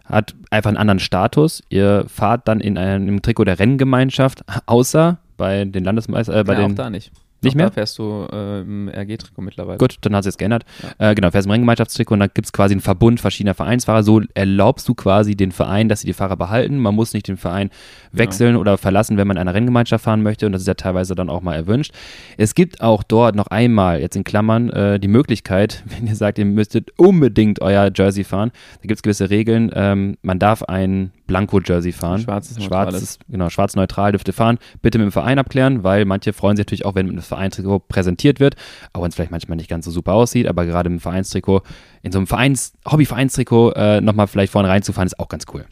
hat einfach einen anderen Status. Ihr fahrt dann in einem Trikot der Renngemeinschaft, außer bei den Landesmeister, äh, bei ja, den auch da nicht. Nicht auch mehr? Da fährst du äh, im RG-Trikot mittlerweile. Gut, dann hat es jetzt geändert. Äh, genau, fährst im Renngemeinschaftstrikot und dann gibt es quasi einen Verbund verschiedener Vereinsfahrer. So erlaubst du quasi den Verein, dass sie die Fahrer behalten. Man muss nicht den Verein wechseln oder verlassen, wenn man in einer Renngemeinschaft fahren möchte. Und das ist ja teilweise dann auch mal erwünscht. Es gibt auch dort noch einmal, jetzt in Klammern, äh, die Möglichkeit, wenn ihr sagt, ihr müsstet unbedingt euer Jersey fahren, da gibt es gewisse Regeln. Ähm, man darf ein Blanko-Jersey fahren. Schwarzes. Schwarzes, genau, schwarz-neutral dürfte fahren. Bitte mit dem Verein abklären, weil manche freuen sich natürlich auch, wenn ein Vereinstrikot präsentiert wird, auch wenn es vielleicht manchmal nicht ganz so super aussieht, aber gerade im Vereinstrikot, in so einem Vereins, Hobby-Vereinstrikot äh, nochmal vielleicht vorne reinzufahren, ist auch ganz cool.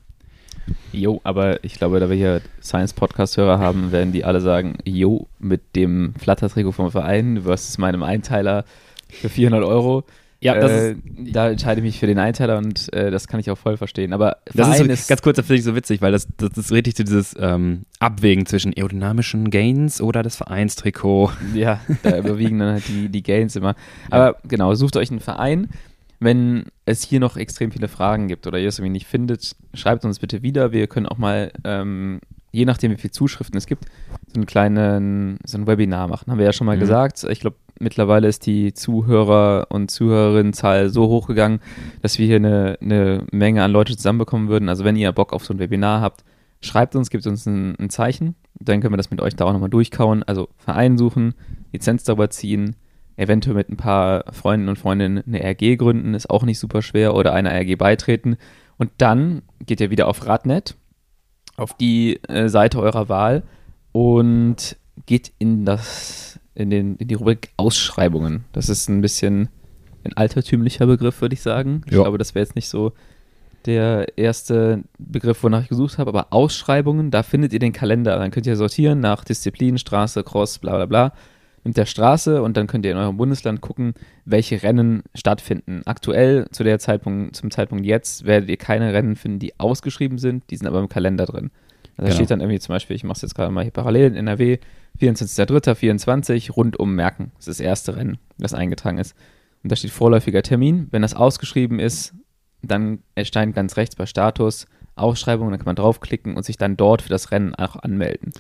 Jo, aber ich glaube, da wir hier Science-Podcast-Hörer haben, werden die alle sagen, jo, mit dem Flatter-Trikot vom Verein versus meinem Einteiler für 400 Euro. Ja, das äh, ist- da entscheide ich mich für den Einteiler und äh, das kann ich auch voll verstehen. Aber Das Verein ist, so, ganz kurz, das finde ich so witzig, weil das, das ist richtig so dieses ähm, Abwägen zwischen aerodynamischen Gains oder das Vereinstrikot. Ja, da überwiegen dann halt die, die Gains immer. Aber genau, sucht euch einen Verein. Wenn es hier noch extrem viele Fragen gibt oder ihr es irgendwie nicht findet, schreibt uns bitte wieder. Wir können auch mal, ähm, je nachdem, wie viele Zuschriften es gibt, so einen kleinen, so ein Webinar machen. Haben wir ja schon mal Mhm. gesagt. Ich glaube, mittlerweile ist die Zuhörer- und Zuhörerinnenzahl so hochgegangen, dass wir hier eine, eine Menge an Leute zusammenbekommen würden. Also wenn ihr Bock auf so ein Webinar habt, schreibt uns, gebt uns ein, ein Zeichen. Dann können wir das mit euch da auch nochmal durchkauen. Also Verein suchen, Lizenz darüber ziehen, eventuell mit ein paar Freunden und Freundinnen eine RG gründen, ist auch nicht super schwer, oder einer RG beitreten. Und dann geht ihr wieder auf Radnet, auf die äh, Seite eurer Wahl und geht in das, in, den, in die Rubrik Ausschreibungen. Das ist ein bisschen ein altertümlicher Begriff, würde ich sagen. Ich Ja. glaube, das wäre jetzt nicht so der erste Begriff, wonach ich gesucht habe, aber Ausschreibungen, da findet ihr den Kalender. Dann könnt ihr sortieren nach Disziplin, Straße, Cross, bla bla bla. Nimmt der Straße und dann könnt ihr in eurem Bundesland gucken, welche Rennen stattfinden. Aktuell, zu der Zeitpunkt, zum Zeitpunkt jetzt, werdet ihr keine Rennen finden, die ausgeschrieben sind, die sind aber im Kalender drin. Da Genau. steht dann irgendwie zum Beispiel, ich mache es jetzt gerade mal hier parallel in NRW, 24.03.24, rund um Merken. Das ist das erste Rennen, das eingetragen ist. Und da steht vorläufiger Termin. Wenn das ausgeschrieben ist, dann erscheint ganz rechts bei Status Ausschreibung, dann kann man draufklicken und sich dann dort für das Rennen auch anmelden.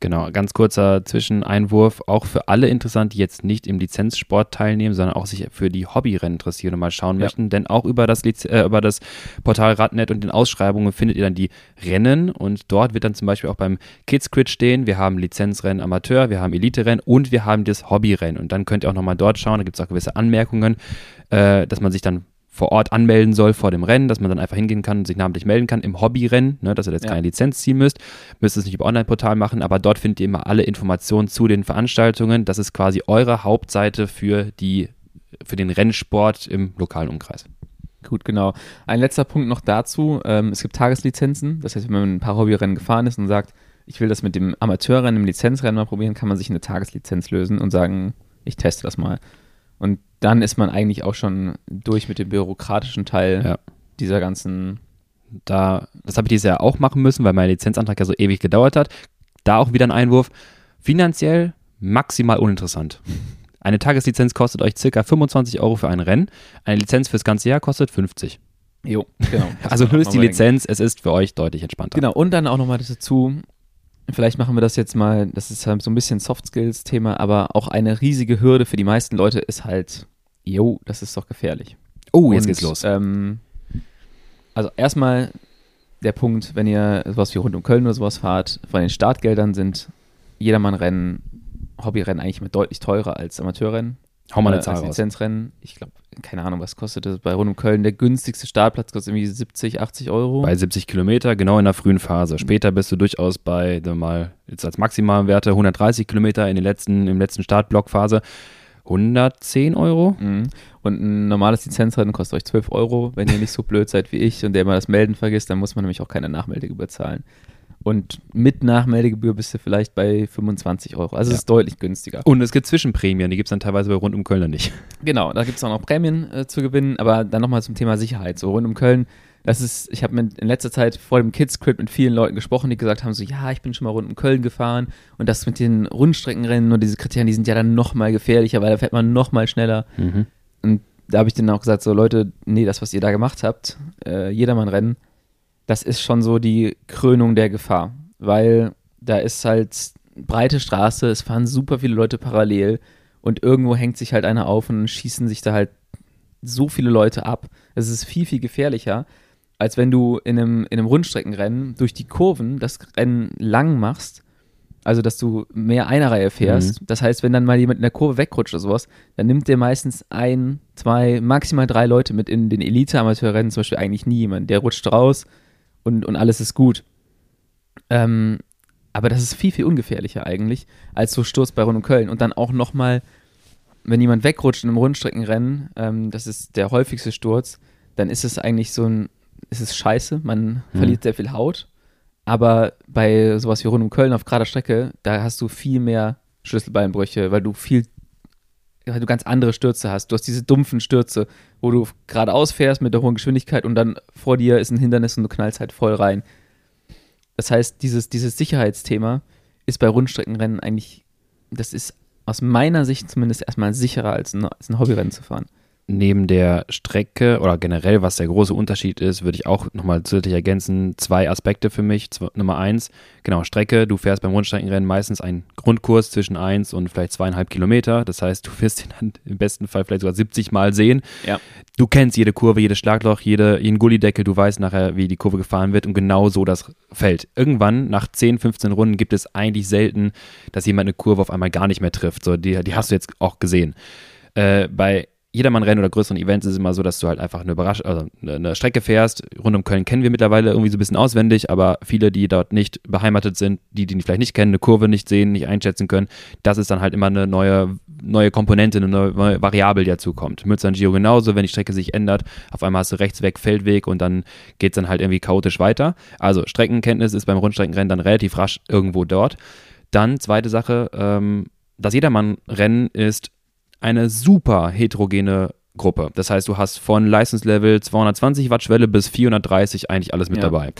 Genau, ganz kurzer Zwischeneinwurf, auch für alle interessant, die jetzt nicht im Lizenzsport teilnehmen, sondern auch sich für die Hobbyrennen interessieren und mal schauen Ja. möchten, denn auch über das, Liz äh, über das Portal Radnet und den Ausschreibungen findet ihr dann die Rennen. Und dort wird dann zum Beispiel auch beim Kids Crit stehen, wir haben Lizenzrennen Amateur, wir haben Elite-Rennen und wir haben das Hobbyrennen. Und dann könnt ihr auch nochmal dort schauen, da gibt es auch gewisse Anmerkungen, äh, dass man sich dann vor Ort anmelden soll vor dem Rennen, dass man dann einfach hingehen kann und sich namentlich melden kann im Hobbyrennen, ne, dass ihr jetzt Ja. keine Lizenz ziehen müsst, müsst es nicht über Online-Portal machen, aber dort findet ihr immer alle Informationen zu den Veranstaltungen. Das ist quasi eure Hauptseite für die für den Rennsport im lokalen Umkreis. Gut, genau. Ein letzter Punkt noch dazu. Ähm, es gibt Tageslizenzen. Das heißt, wenn man ein paar Hobbyrennen gefahren ist und sagt, ich will das mit dem Amateurrennen, im Lizenzrennen mal probieren, kann man sich eine Tageslizenz lösen und sagen, ich teste das mal. Und dann ist man eigentlich auch schon durch mit dem bürokratischen Teil Ja. dieser ganzen. Da, das habe ich dieses Jahr auch machen müssen, weil mein Lizenzantrag ja so ewig gedauert hat. Da auch wieder ein Einwurf. Finanziell maximal uninteressant. Eine Tageslizenz kostet euch circa 25 Euro für ein Rennen. Eine Lizenz fürs ganze Jahr kostet 50. Jo, genau. Also auch die. Lizenz, es ist für euch deutlich entspannter. Genau, und dann auch nochmal dazu, vielleicht machen wir das jetzt mal, das ist halt so ein bisschen Soft Skills-Thema, aber auch eine riesige Hürde für die meisten Leute ist halt, jo, das ist doch gefährlich. Oh, jetzt Und, geht's los. Ähm, also erstmal der Punkt, wenn ihr sowas wie rund um Köln oder sowas fahrt, von den Startgeldern sind Jedermann-Rennen, Hobbyrennen eigentlich immer deutlich teurer als Amateurrennen. Hau mal eine äh, Zahl als. Lizenzrennen. Ich glaube, keine Ahnung, was kostet das bei rund um Köln. Der günstigste Startplatz kostet irgendwie 70, 80 Euro. Bei 70 Kilometer, genau in der frühen Phase. Später bist du durchaus bei, mal, jetzt als Maximalwerte 130 Kilometer in den letzten, im letzten Startblockphase. 110 Euro? Mhm. Und ein normales Lizenzrennen kostet euch 12 Euro. Wenn ihr nicht so blöd seid wie ich und der immer das Melden vergisst, dann muss man nämlich auch keine Nachmeldegebühr zahlen. Und mit Nachmeldegebühr bist du vielleicht bei 25 Euro. Also Ja. es ist deutlich günstiger. Und es gibt Zwischenprämien, die gibt es dann teilweise bei rund um Köln nicht. Genau, da gibt es auch noch Prämien äh, zu gewinnen, aber dann nochmal zum Thema Sicherheit. So rund um Köln, das ist, ich habe in letzter Zeit vor dem Kids Crit mit vielen Leuten gesprochen, die gesagt haben: so, ja, ich bin schon mal rund um Köln gefahren und das mit den Rundstreckenrennen und diese Kriterien, die sind ja dann nochmal gefährlicher, weil da fährt man nochmal schneller. Und da habe ich denen auch gesagt: so, Leute, nee, das, was ihr da gemacht habt, äh, Jedermann-Rennen, das ist schon so die Krönung der Gefahr, weil da ist halt breite Straße, es fahren super viele Leute parallel und irgendwo hängt sich halt einer auf und schießen sich da halt so viele Leute ab. Es ist viel, viel gefährlicher, als wenn du in einem, in einem Rundstreckenrennen durch die Kurven das Rennen lang machst. Also, dass du mehr einer Reihe fährst. Das heißt, wenn dann mal jemand in der Kurve wegrutscht oder sowas, dann nimmt der meistens ein, zwei, maximal drei Leute mit in den Elite-Amateurrennen, zum Beispiel eigentlich nie jemand. Der rutscht raus und, und alles ist gut. Ähm, aber das ist viel, viel ungefährlicher eigentlich, als so Sturz bei Rund um Köln. Und dann auch nochmal, wenn jemand wegrutscht in einem Rundstreckenrennen, ähm, das ist der häufigste Sturz, dann ist es eigentlich so ein, es ist scheiße, man Mhm. verliert sehr viel Haut. Aber bei sowas wie Rund um Köln auf gerader Strecke, da hast du viel mehr Schlüsselbeinbrüche, weil du viel, weil du ganz andere Stürze hast. Du hast diese dumpfen Stürze, wo du geradeaus fährst mit der hohen Geschwindigkeit und dann vor dir ist ein Hindernis und du knallst halt voll rein. Das heißt, dieses, dieses Sicherheitsthema ist bei Rundstreckenrennen eigentlich, das ist aus meiner Sicht zumindest erstmal sicherer als ein, als ein Hobbyrennen zu fahren. Neben der Strecke oder generell, was der große Unterschied ist, würde ich auch nochmal zusätzlich ergänzen, zwei Aspekte für mich. Nummer eins, genau, Strecke. Du fährst beim Rundstreckenrennen meistens einen Grundkurs zwischen eins und vielleicht zweieinhalb Kilometer. Das heißt, du wirst ihn dann im besten Fall vielleicht sogar 70 Mal sehen. Ja. Du kennst jede Kurve, jedes Schlagloch, jede, jeden Gullideckel, du weißt nachher, wie die Kurve gefahren wird und genau so das Feld. Irgendwann, nach 10, 15 Runden, gibt es eigentlich selten, dass jemand eine Kurve auf einmal gar nicht mehr trifft. So, die, die hast du jetzt auch gesehen. Äh, bei Jedermann-Rennen oder größeren Events ist es immer so, dass du halt einfach eine Überrasch also eine- Strecke fährst. Rund um Köln kennen wir mittlerweile irgendwie so ein bisschen auswendig, aber viele, die dort nicht beheimatet sind, die die vielleicht nicht kennen, eine Kurve nicht sehen, nicht einschätzen können, das ist dann halt immer eine neue, neue Komponente, eine neue, neue Variable, die dazu kommt. San Giro genauso, wenn die Strecke sich ändert, auf einmal hast du rechts weg Feldweg und dann geht es dann halt irgendwie chaotisch weiter. Also Streckenkenntnis ist beim Rundstreckenrennen dann relativ rasch irgendwo dort. Dann zweite Sache, ähm, das Jedermann-Rennen ist eine super heterogene Gruppe. Das heißt, du hast von Leistungslevel 220 Watt Schwelle bis 430 eigentlich alles mit Ja. dabei.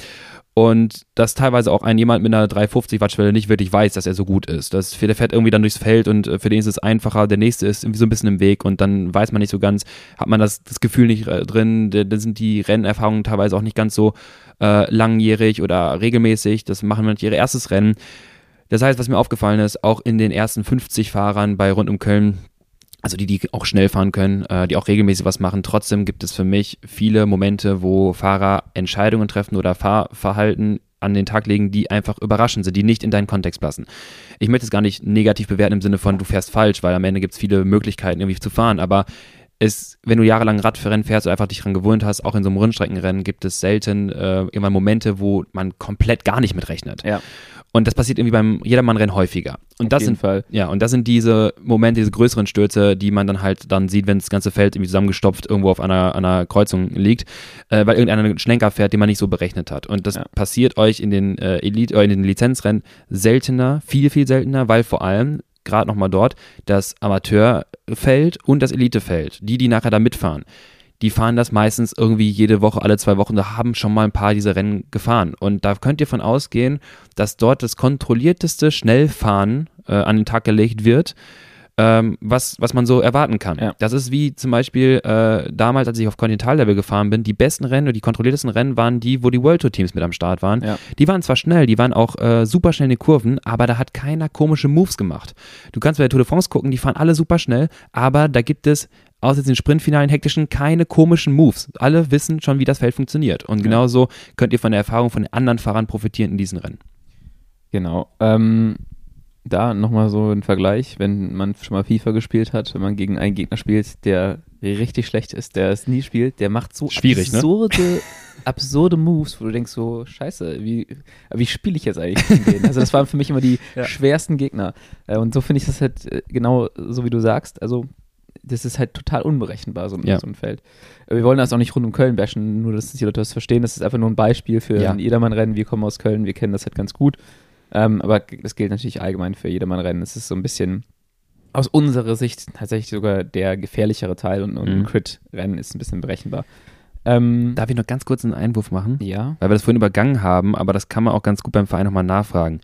Und dass teilweise auch ein jemand mit einer 350 Watt Schwelle nicht wirklich weiß, dass er so gut ist. Das, der fährt irgendwie dann durchs Feld und äh, für den ist es einfacher, der nächste ist irgendwie so ein bisschen im Weg und dann weiß man nicht so ganz, hat man das, das Gefühl nicht äh, drin, da da sind die Rennerfahrungen teilweise auch nicht ganz so äh, langjährig oder regelmäßig. Das machen manche ihre erstes Rennen. Das heißt, was mir aufgefallen ist, auch in den ersten 50 Fahrern bei rund um Köln, also die, die auch schnell fahren können, äh, die auch regelmäßig was machen. Trotzdem gibt es für mich viele Momente, wo Fahrer Entscheidungen treffen oder Fahrverhalten an den Tag legen, die einfach überraschend sind, die nicht in deinen Kontext passen. Ich möchte es gar nicht negativ bewerten im Sinne von, du fährst falsch, weil am Ende gibt es viele Möglichkeiten, irgendwie zu fahren, aber es, wenn du jahrelang Radrennen fährst und einfach dich dran gewöhnt hast, auch in so einem Rundstreckenrennen gibt es selten äh, irgendwann Momente, wo man komplett gar nicht mitrechnet. Ja. Und das passiert irgendwie beim Jedermann-Rennen häufiger. Und Auf das sind Fall. ja, und das sind diese Momente, diese größeren Stürze, die man dann halt dann sieht, wenn das ganze Feld irgendwie zusammengestopft irgendwo auf einer, einer Kreuzung liegt, äh, weil irgendeiner einen Schlenker fährt, den man nicht so berechnet hat. Und das Ja. passiert euch in den äh, Elite, äh, in den Lizenzrennen seltener, viel, viel seltener, weil vor allem gerade nochmal dort, das Amateurfeld und das Elitefeld, die, die nachher da mitfahren die fahren das meistens irgendwie jede Woche, alle zwei Wochen, da haben schon mal ein paar dieser Rennen gefahren. Und da könnt ihr von ausgehen, dass dort das kontrollierteste Schnellfahren äh, an den Tag gelegt wird. Ähm, was, was man so erwarten kann. Ja. Das ist wie zum Beispiel äh, damals, als ich auf Continental-Level gefahren bin, die besten Rennen oder die kontrolliertesten Rennen waren die, wo die World Tour-Teams mit am Start waren. Ja. Die waren zwar schnell, die waren auch äh, super schnell in den Kurven, aber da hat keiner komische Moves gemacht. Du kannst bei der Tour de France gucken, die fahren alle super schnell, aber da gibt es außer den Sprintfinalen hektischen keine komischen Moves. Alle wissen schon, wie das Feld funktioniert. Und genauso könnt ihr von der Erfahrung von den anderen Fahrern profitieren in diesen Rennen. Genau. Ähm, da nochmal so ein Vergleich, wenn man schon mal FIFA gespielt hat, wenn man gegen einen Gegner spielt, der richtig schlecht ist, der es nie spielt, der macht so Schwierig, ne? absurde, ne? absurde Moves, wo du denkst so, scheiße, wie, wie spiele ich jetzt eigentlich gegen den? Also das waren für mich immer die ja. schwersten Gegner. Äh, und so finde ich das halt äh, genau so, wie du sagst. Also das ist halt total unberechenbar, so, ja. so ein Feld. Wir wollen das auch nicht rund um Köln bashen, nur dass die Leute das verstehen. Das ist einfach nur ein Beispiel für ja. ein Jedermann-Rennen. Wir kommen aus Köln, wir kennen das halt ganz gut. Ähm, aber das gilt natürlich allgemein für Jedermann-Rennen. Es ist so ein bisschen aus unserer Sicht tatsächlich sogar der gefährlichere Teil und, und mhm. ein Crit-Rennen ist ein bisschen berechenbar. Ähm, Darf ich noch ganz kurz einen Einwurf machen? Ja. Weil wir das vorhin übergangen haben, aber das kann man auch ganz gut beim Verein nochmal nachfragen.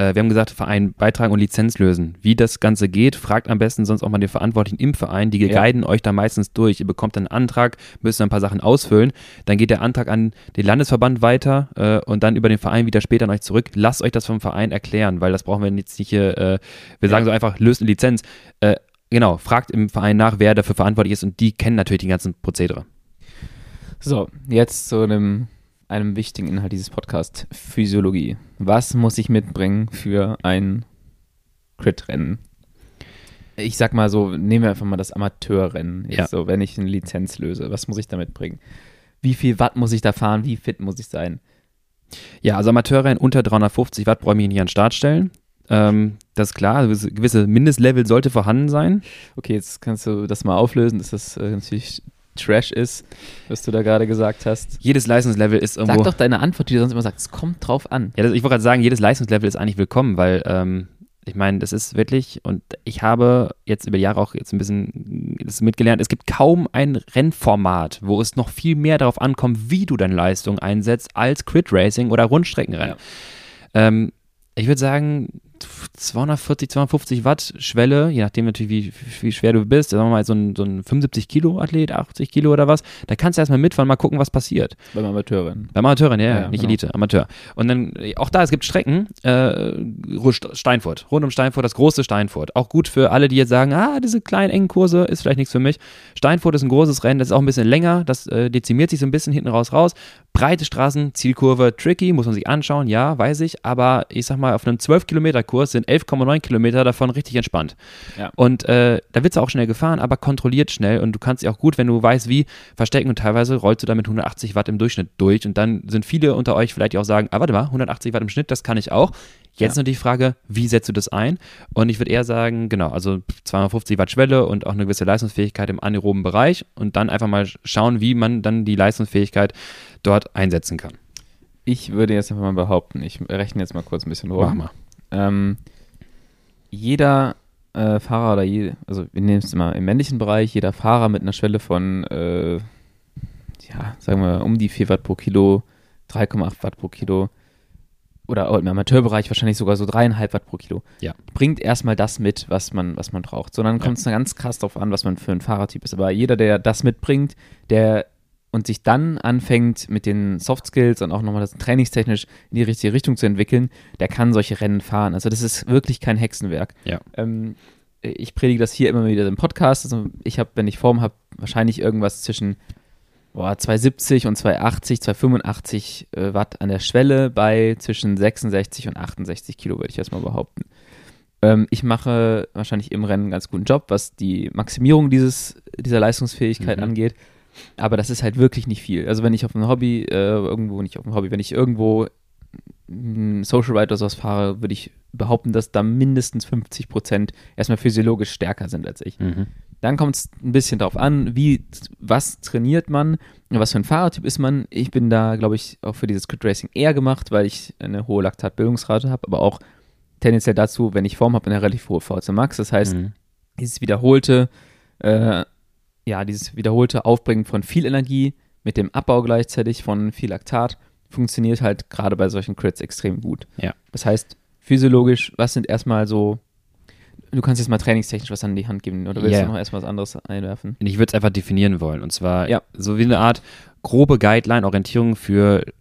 Äh, wir haben gesagt, Verein beitragen und Lizenz lösen. Wie das Ganze geht, fragt am besten sonst auch mal den Verantwortlichen im Verein. Die ja. guiden euch da meistens durch. Ihr bekommt einen Antrag, müsst ein paar Sachen ausfüllen. Dann geht der Antrag an den Landesverband weiter äh, und dann über den Verein wieder später an euch zurück. Lasst euch das vom Verein erklären, weil das brauchen wir jetzt nicht hier. Äh, wir ja. sagen so einfach, löst eine Lizenz. Äh, genau, fragt im Verein nach, wer dafür verantwortlich ist und die kennen natürlich die ganzen Prozedere. So, jetzt zu einem einem wichtigen Inhalt dieses Podcasts, Physiologie. Was muss ich mitbringen für ein Crit-Rennen? Ich sag mal so, nehmen wir einfach mal das Amateurrennen. Ja. So, wenn ich eine Lizenz löse, was muss ich da mitbringen? Wie viel Watt muss ich da fahren? Wie fit muss ich sein? Ja, also Amateurrennen unter 350 Watt brauche ich nicht an den Start stellen. Ähm, das ist klar, also gewisse Mindestlevel sollte vorhanden sein. Okay, jetzt kannst du das mal auflösen. Das ist äh, natürlich Trash ist, was du da gerade gesagt hast. Jedes Leistungslevel ist irgendwo. Sag doch deine Antwort, die du sonst immer sagst. Es kommt drauf an. Ja, das, ich wollte gerade sagen, jedes Leistungslevel ist eigentlich willkommen, weil ähm, ich meine, das ist wirklich, und ich habe jetzt über die Jahre auch jetzt ein bisschen das mitgelernt, es gibt kaum ein Rennformat, wo es noch viel mehr darauf ankommt, wie du deine Leistung einsetzt, als Crit Racing oder Rundstreckenrennen. Ja. Ähm, ich würde sagen, 240, 250 Watt Schwelle, je nachdem natürlich, wie, wie schwer du bist, sagen wir mal so ein, so ein 75 Kilo Athlet, 80 Kilo oder was, da kannst du erstmal mitfahren, mal gucken, was passiert. Beim Amateurin. Beim Amateurin, ja, ja, ja nicht genau. Elite, Amateur. Und dann, auch da, es gibt Strecken, äh, Steinfurt, rund um Steinfurt, das große Steinfurt. Auch gut für alle, die jetzt sagen, ah, diese kleinen, engen Kurse ist vielleicht nichts für mich. Steinfurt ist ein großes Rennen, das ist auch ein bisschen länger, das äh, dezimiert sich so ein bisschen hinten raus raus. Breite Straßen, Zielkurve, tricky, muss man sich anschauen, ja, weiß ich, aber ich sag mal, auf einem 12 Kilometer Kurs sind 11,9 Kilometer davon richtig entspannt. Ja. Und äh, da wird es auch schnell gefahren, aber kontrolliert schnell und du kannst dich auch gut, wenn du weißt, wie, verstecken und teilweise rollst du damit 180 Watt im Durchschnitt durch und dann sind viele unter euch vielleicht auch sagen, ah, warte mal, 180 Watt im Schnitt, das kann ich auch. Jetzt ja. nur die Frage, wie setzt du das ein? Und ich würde eher sagen, genau, also 250 Watt Schwelle und auch eine gewisse Leistungsfähigkeit im anaeroben Bereich und dann einfach mal schauen, wie man dann die Leistungsfähigkeit dort einsetzen kann. Ich würde jetzt einfach mal behaupten, ich rechne jetzt mal kurz ein bisschen rum. Mach mal. Ähm, jeder äh, Fahrer oder je, also wir nehmen es mal im männlichen Bereich, jeder Fahrer mit einer Schwelle von, äh, ja, sagen wir um die 4 Watt pro Kilo, 3,8 Watt pro Kilo, oder im Amateurbereich wahrscheinlich sogar so dreieinhalb Watt pro Kilo. Ja. Bringt erstmal das mit, was man, was man braucht. So, dann kommt es ja. ganz krass darauf an, was man für ein Fahrertyp ist. Aber jeder, der das mitbringt, der und sich dann anfängt, mit den Soft Skills und auch nochmal das trainingstechnisch in die richtige Richtung zu entwickeln, der kann solche Rennen fahren. Also das ist wirklich kein Hexenwerk. Ja. Ähm, ich predige das hier immer wieder im Podcast. Also ich habe, wenn ich Form habe, wahrscheinlich irgendwas zwischen boah, 270 und 280, 285 äh, Watt an der Schwelle bei zwischen 66 und 68 Kilo, würde ich erstmal behaupten. Ähm, ich mache wahrscheinlich im Rennen einen ganz guten Job, was die Maximierung dieses, dieser Leistungsfähigkeit mhm. angeht. Aber das ist halt wirklich nicht viel. Also wenn ich auf ein Hobby, äh, irgendwo, nicht auf ein Hobby, wenn ich irgendwo Social Ride oder sowas fahre, würde ich behaupten, dass da mindestens 50 Prozent erstmal physiologisch stärker sind als ich. Mhm. Dann kommt es ein bisschen darauf an, wie, was trainiert man, was für ein Fahrertyp ist man. Ich bin da, glaube ich, auch für dieses Crit Racing eher gemacht, weil ich eine hohe Laktatbildungsrate habe, aber auch tendenziell dazu, wenn ich Form habe, eine relativ hohe VC Max. Das heißt, Mhm. dieses wiederholte, äh, ja, dieses wiederholte Aufbringen von viel Energie mit dem Abbau gleichzeitig von viel Laktat funktioniert halt gerade bei solchen Crits extrem gut. Ja. Das heißt, physiologisch, was sind erstmal so, du kannst jetzt mal trainingstechnisch was an die Hand geben oder willst Ja. du noch erstmal was anderes einwerfen? Ich würde es einfach definieren wollen. Und zwar Ja. so wie eine Art grobe Guideline-Orientierung für Qu-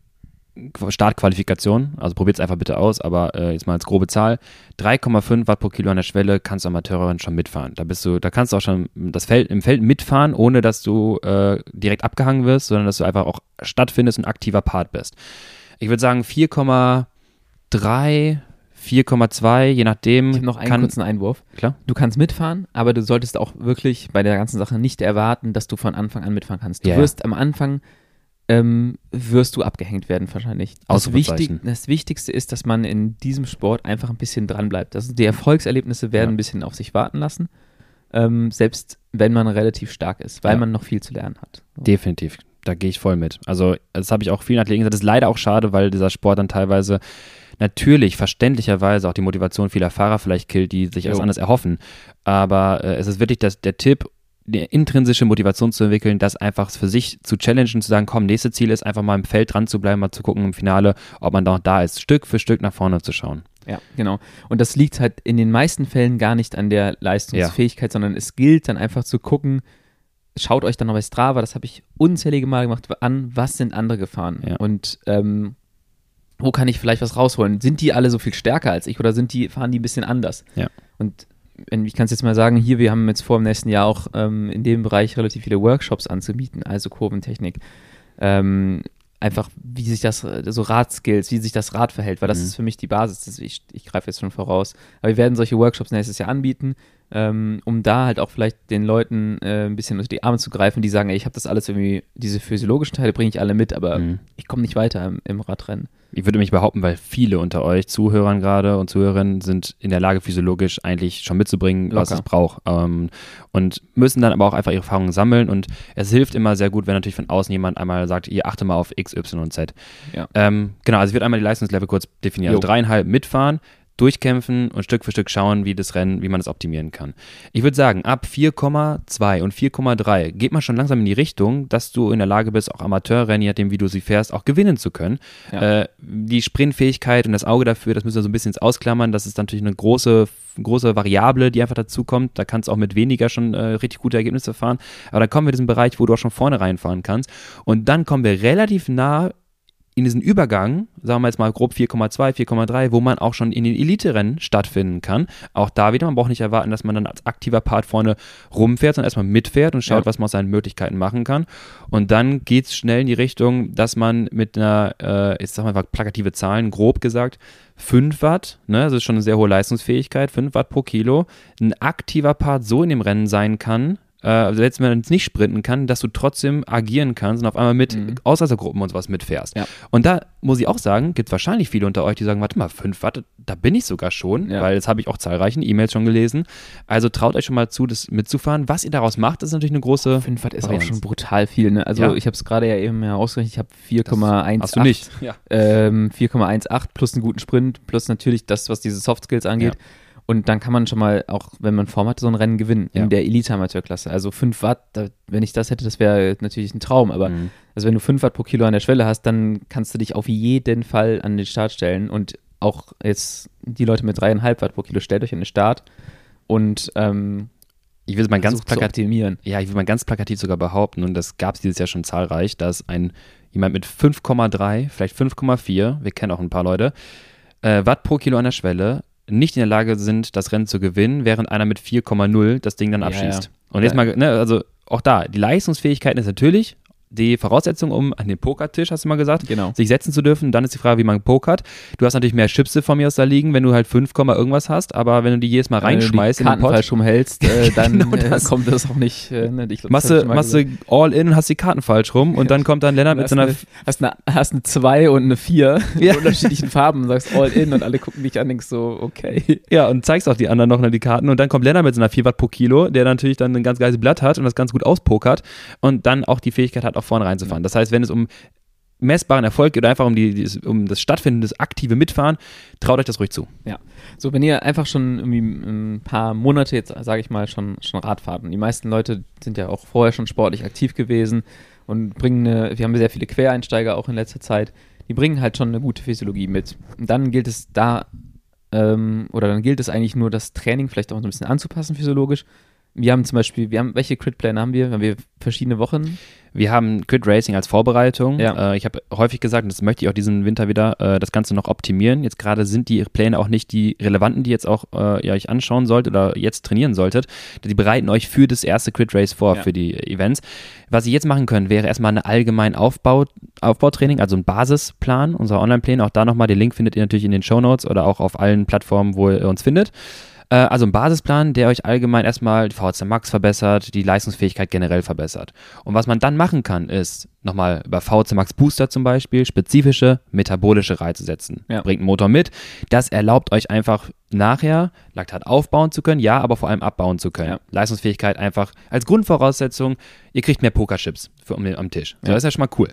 Startqualifikation. Also probiert es einfach bitte aus, aber äh, jetzt mal als grobe Zahl. 3,5 Watt pro Kilo an der Schwelle kannst du Amateurin schon mitfahren. Da bist du, da kannst du auch schon das Feld, im Feld mitfahren, ohne dass du äh, direkt abgehangen wirst, sondern dass du einfach auch stattfindest und aktiver Part bist. Ich würde sagen 4,3, 4,2, je nachdem. Ich habe noch einen kann, kurzen Einwurf. Klar. Du kannst mitfahren, aber du solltest auch wirklich bei der ganzen Sache nicht erwarten, dass du von Anfang an mitfahren kannst. Du Ja, ja. wirst am Anfang ähm, wirst du abgehängt werden wahrscheinlich. Das. Wichtig, das Wichtigste ist, dass man in diesem Sport einfach ein bisschen dran bleibt. Also die Erfolgserlebnisse werden Ja. ein bisschen auf sich warten lassen, ähm, selbst wenn man relativ stark ist, weil Ja. man noch viel zu lernen hat. So. Definitiv. Da gehe ich voll mit. Also, das habe ich auch vielen Athleten gesagt. Das ist leider auch schade, weil dieser Sport dann teilweise natürlich, verständlicherweise auch die Motivation vieler Fahrer vielleicht killt, die sich etwas anderes erhoffen. Aber äh, es ist wirklich das, der Tipp, eine intrinsische Motivation zu entwickeln, das einfach für sich zu challengen, zu sagen, komm, nächstes Ziel ist einfach mal im Feld dran zu bleiben, mal zu gucken im Finale, ob man noch da ist, Stück für Stück nach vorne zu schauen. Ja, genau. Und das liegt halt in den meisten Fällen gar nicht an der Leistungsfähigkeit, sondern es gilt dann einfach zu gucken, schaut euch dann noch bei Strava, das habe ich unzählige Mal gemacht, an, was sind andere gefahren? Ja. Und ähm, wo kann ich vielleicht was rausholen? Sind die alle so viel stärker als ich oder sind die, fahren die ein bisschen anders? Ja. Und ich kann es jetzt mal sagen, hier, wir haben jetzt vor im nächsten Jahr auch ähm, in dem Bereich relativ viele Workshops anzubieten, also Kurventechnik. Ähm, einfach, wie sich das, so Radskills, wie sich das Rad verhält, weil das Mhm. ist für mich die Basis. Das, ich, ich greife jetzt schon voraus. Aber wir werden solche Workshops nächstes Jahr anbieten, ähm, um da halt auch vielleicht den Leuten äh, ein bisschen unter die Arme zu greifen, die sagen, ey, ich habe das alles irgendwie, diese physiologischen Teile bringe ich alle mit, aber Mhm. ich komme nicht weiter im, im Radrennen. Ich würde mich behaupten, weil viele unter euch, Zuhörern gerade und Zuhörerinnen, sind in der Lage, physiologisch eigentlich schon mitzubringen, was Locker. es braucht. Ähm, und müssen dann aber auch einfach ihre Erfahrungen sammeln. Und es hilft immer sehr gut, wenn natürlich von außen jemand einmal sagt, ihr achte mal auf X, Y und Z. Ja. Ähm, genau, also ich würde einmal die Leistungslevel kurz definieren. Also Jo. dreieinhalb mitfahren, durchkämpfen und Stück für Stück schauen, wie das Rennen, wie man das optimieren kann. Ich würde sagen, ab 4,2 und 4,3 geht man schon langsam in die Richtung, dass du in der Lage bist, auch Amateurrennen, je nachdem, wie du sie fährst, auch gewinnen zu können. Ja. Äh, die Sprintfähigkeit und das Auge dafür, das müssen wir so ein bisschen Ausklammern. Das ist natürlich eine große, große Variable, die einfach dazu kommt. Da kannst du auch mit weniger schon äh, richtig gute Ergebnisse fahren. Aber dann kommen wir in diesen Bereich, wo du auch schon vorne reinfahren kannst. Und dann kommen wir relativ nah in diesen Übergang, sagen wir jetzt mal grob 4,2, 4,3, wo man auch schon in den Elite-Rennen stattfinden kann. Auch da wieder, man braucht nicht erwarten, dass man dann als aktiver Part vorne rumfährt, sondern erstmal mitfährt und schaut, Ja. was man aus seinen Möglichkeiten machen kann. Und dann geht es schnell in die Richtung, dass man mit einer, äh, ich sag mal plakative Zahlen, grob gesagt, 5 Watt, ne, das ist schon eine sehr hohe Leistungsfähigkeit, 5 Watt pro Kilo, ein aktiver Part so in dem Rennen sein kann, äh, also selbst wenn man jetzt nicht sprinten kann, dass du trotzdem agieren kannst und auf einmal mit Mhm. Ausreißergruppen und sowas mitfährst. Ja. Und da muss ich auch sagen, gibt wahrscheinlich viele unter euch, die sagen, warte mal, 5 Watt, da bin ich sogar schon, Ja. weil das habe ich auch zahlreichen E-Mails schon gelesen. Also traut euch schon mal zu, das mitzufahren. Was ihr daraus macht, ist natürlich eine große 5 Watt ist auch Varianz. schon brutal viel. Ne? Also Ja. ich habe es gerade ja eben ja ausgerechnet, ich habe 4,18. Hast du nicht. Ja. Ähm, 4,18 plus einen guten Sprint, plus natürlich das, was diese Soft Skills angeht. Und dann kann man schon mal, auch wenn man Form hat, so ein Rennen gewinnen Ja. in der Elite-Amateurklasse. Also 5 Watt, da, wenn ich das hätte, das wäre natürlich ein Traum. Aber Mhm. also wenn du 5 Watt pro Kilo an der Schwelle hast, dann kannst du dich auf jeden Fall an den Start stellen. Und auch jetzt die Leute mit 3,5 Watt pro Kilo, stellt euch an den Start und ähm, Ich will es mal ganz plakativ, ja, ich will mal ganz plakativ sogar behaupten, und das gab es dieses Jahr schon zahlreich, dass ein jemand mit 5,3, vielleicht 5,4, wir kennen auch ein paar Leute, äh, Watt pro Kilo an der Schwelle nicht in der Lage sind, das Rennen zu gewinnen, während einer mit 4,0 das Ding dann Ja, abschießt. ja. Und jetzt Ja. mal, ne, also auch da, die Leistungsfähigkeit ist natürlich die Voraussetzung, um an den Pokertisch, hast du mal gesagt, Genau. sich setzen zu dürfen. Dann ist die Frage, wie man pokert. Du hast natürlich mehr Chipse von mir aus da liegen, wenn du halt 5, Komma irgendwas hast, aber wenn du die jedes Mal reinschmeißt Wenn du in die den Pot, falsch rumhältst, äh, dann Genau äh, das. kommt das auch nicht. Äh, ne, ich glaub, das machst du, machst all in und hast die Karten falsch rum und dann kommt dann Lennart mit so einer eine, hast, eine, hast eine 2 und eine 4 Ja. in unterschiedlichen Farben und sagst all in und alle gucken dich an denkst so, okay. Ja, und zeigst auch die anderen noch die Karten. Und dann kommt Lennart mit so einer 4 Watt pro Kilo, der natürlich dann ein ganz geiles Blatt hat und das ganz gut auspokert und dann auch die Fähigkeit hat, auch vorne reinzufahren. Das heißt, wenn es um messbaren Erfolg geht oder einfach um, die, um das Stattfinden, das aktive Mitfahren, traut euch das ruhig zu. Ja, so wenn ihr einfach schon irgendwie ein paar Monate jetzt, sage ich mal, schon, schon Rad und die meisten Leute sind ja auch vorher schon sportlich aktiv gewesen und bringen eine, wir haben sehr viele Quereinsteiger auch in letzter Zeit, die bringen halt schon eine gute Physiologie mit. Und dann gilt es da, ähm, oder dann gilt es eigentlich nur, das Training vielleicht auch so ein bisschen anzupassen physiologisch wir haben zum Beispiel, wir haben, welche Crit-Pläne haben wir? Haben wir verschiedene Wochen? Wir haben Crit Racing als Vorbereitung. Ja. Äh, ich habe häufig gesagt, und das möchte ich auch diesen Winter wieder, äh, das Ganze noch optimieren. Jetzt gerade sind die Pläne auch nicht die relevanten, die jetzt auch äh, ihr euch anschauen solltet oder jetzt trainieren solltet. Die bereiten euch für das erste Crit Race vor, ja. für die Events. Was ihr jetzt machen könnt, wäre erstmal ein allgemein Aufbau, Aufbautraining, also ein Basisplan unserer Online-Pläne. Auch da nochmal, den Link findet ihr natürlich in den Show Notes oder auch auf allen Plattformen, wo ihr uns findet. Äh, also ein Basisplan, der euch allgemein erstmal die VHC Max verbessert, die Leistungsfähigkeit generell verbessert. Und was man dann machen kann, ist nochmal über VHC Max Booster zum Beispiel spezifische metabolische Reize setzen. Ja. Bringt einen Motor mit. Das erlaubt euch einfach nachher Laktat aufbauen zu können, ja, aber vor allem abbauen zu können. Ja. Leistungsfähigkeit einfach als Grundvoraussetzung. Ihr kriegt mehr Pokerchips für um am Tisch. So, ja. Das ist ja schon mal cool.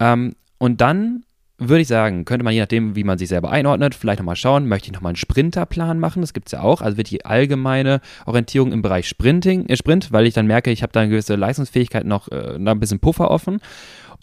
Ähm, und dann würde ich sagen, könnte man je nachdem, wie man sich selber einordnet, vielleicht nochmal schauen, möchte ich nochmal einen Sprinterplan machen, das gibt es ja auch, also wird die allgemeine Orientierung im Bereich Sprinting, äh Sprint, weil ich dann merke, ich habe da eine gewisse Leistungsfähigkeit noch, äh, ein bisschen Puffer offen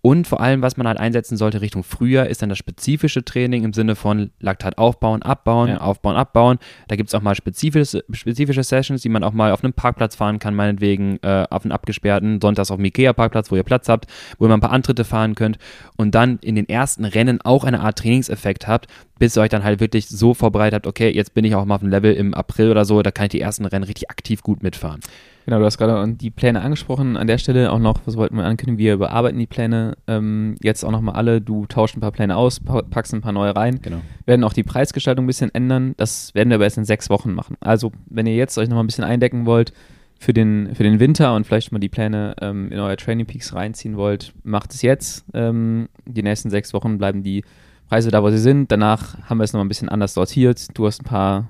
und vor allem, was man halt einsetzen sollte Richtung Frühjahr, ist dann das spezifische Training im Sinne von Laktat aufbauen, abbauen, ja. aufbauen, abbauen. Da gibt es auch mal spezifische, spezifische Sessions, die man auch mal auf einem Parkplatz fahren kann, meinetwegen äh, auf einem abgesperrten, sonntags auf dem Ikea-Parkplatz, wo ihr Platz habt, wo ihr mal ein paar Antritte fahren könnt und dann in den ersten Rennen auch eine Art Trainingseffekt habt, bis ihr euch dann halt wirklich so vorbereitet habt, okay, jetzt bin ich auch mal auf dem Level im April oder so, da kann ich die ersten Rennen richtig aktiv gut mitfahren. Genau, du hast gerade die Pläne angesprochen. An der Stelle auch noch, was wollten wir ankündigen, wir überarbeiten die Pläne ähm, jetzt auch nochmal alle. Du tauschst ein paar Pläne aus, packst ein paar neue rein. Genau. Werden auch die Preisgestaltung ein bisschen ändern. Das werden wir aber erst in sechs Wochen machen. Also, wenn ihr jetzt euch nochmal ein bisschen eindecken wollt für den, für den Winter und vielleicht mal die Pläne ähm, in euer Training Peaks reinziehen wollt, macht es jetzt. Ähm, die nächsten sechs Wochen bleiben die Preise da, wo sie sind. Danach haben wir es nochmal ein bisschen anders sortiert. Du hast ein paar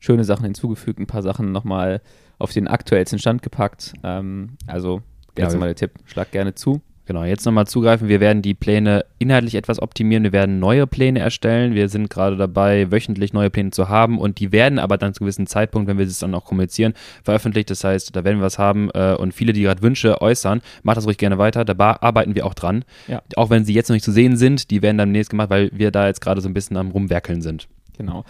schöne Sachen hinzugefügt, ein paar Sachen nochmal auf den aktuellsten Stand gepackt. Ähm, also, jetzt ja, mal der Tipp, schlag gerne zu. Genau, jetzt nochmal zugreifen. Wir werden die Pläne inhaltlich etwas optimieren. Wir werden neue Pläne erstellen. Wir sind gerade dabei, wöchentlich neue Pläne zu haben und die werden aber dann zu einem gewissen Zeitpunkt, wenn wir es dann auch kommunizieren, veröffentlicht. Das heißt, da werden wir was haben äh, und viele, die gerade Wünsche äußern, macht das ruhig gerne weiter. Da arbeiten wir auch dran. Ja. Auch wenn sie jetzt noch nicht zu sehen sind, die werden dann demnächst gemacht, weil wir da jetzt gerade so ein bisschen am Rumwerkeln sind. Genau.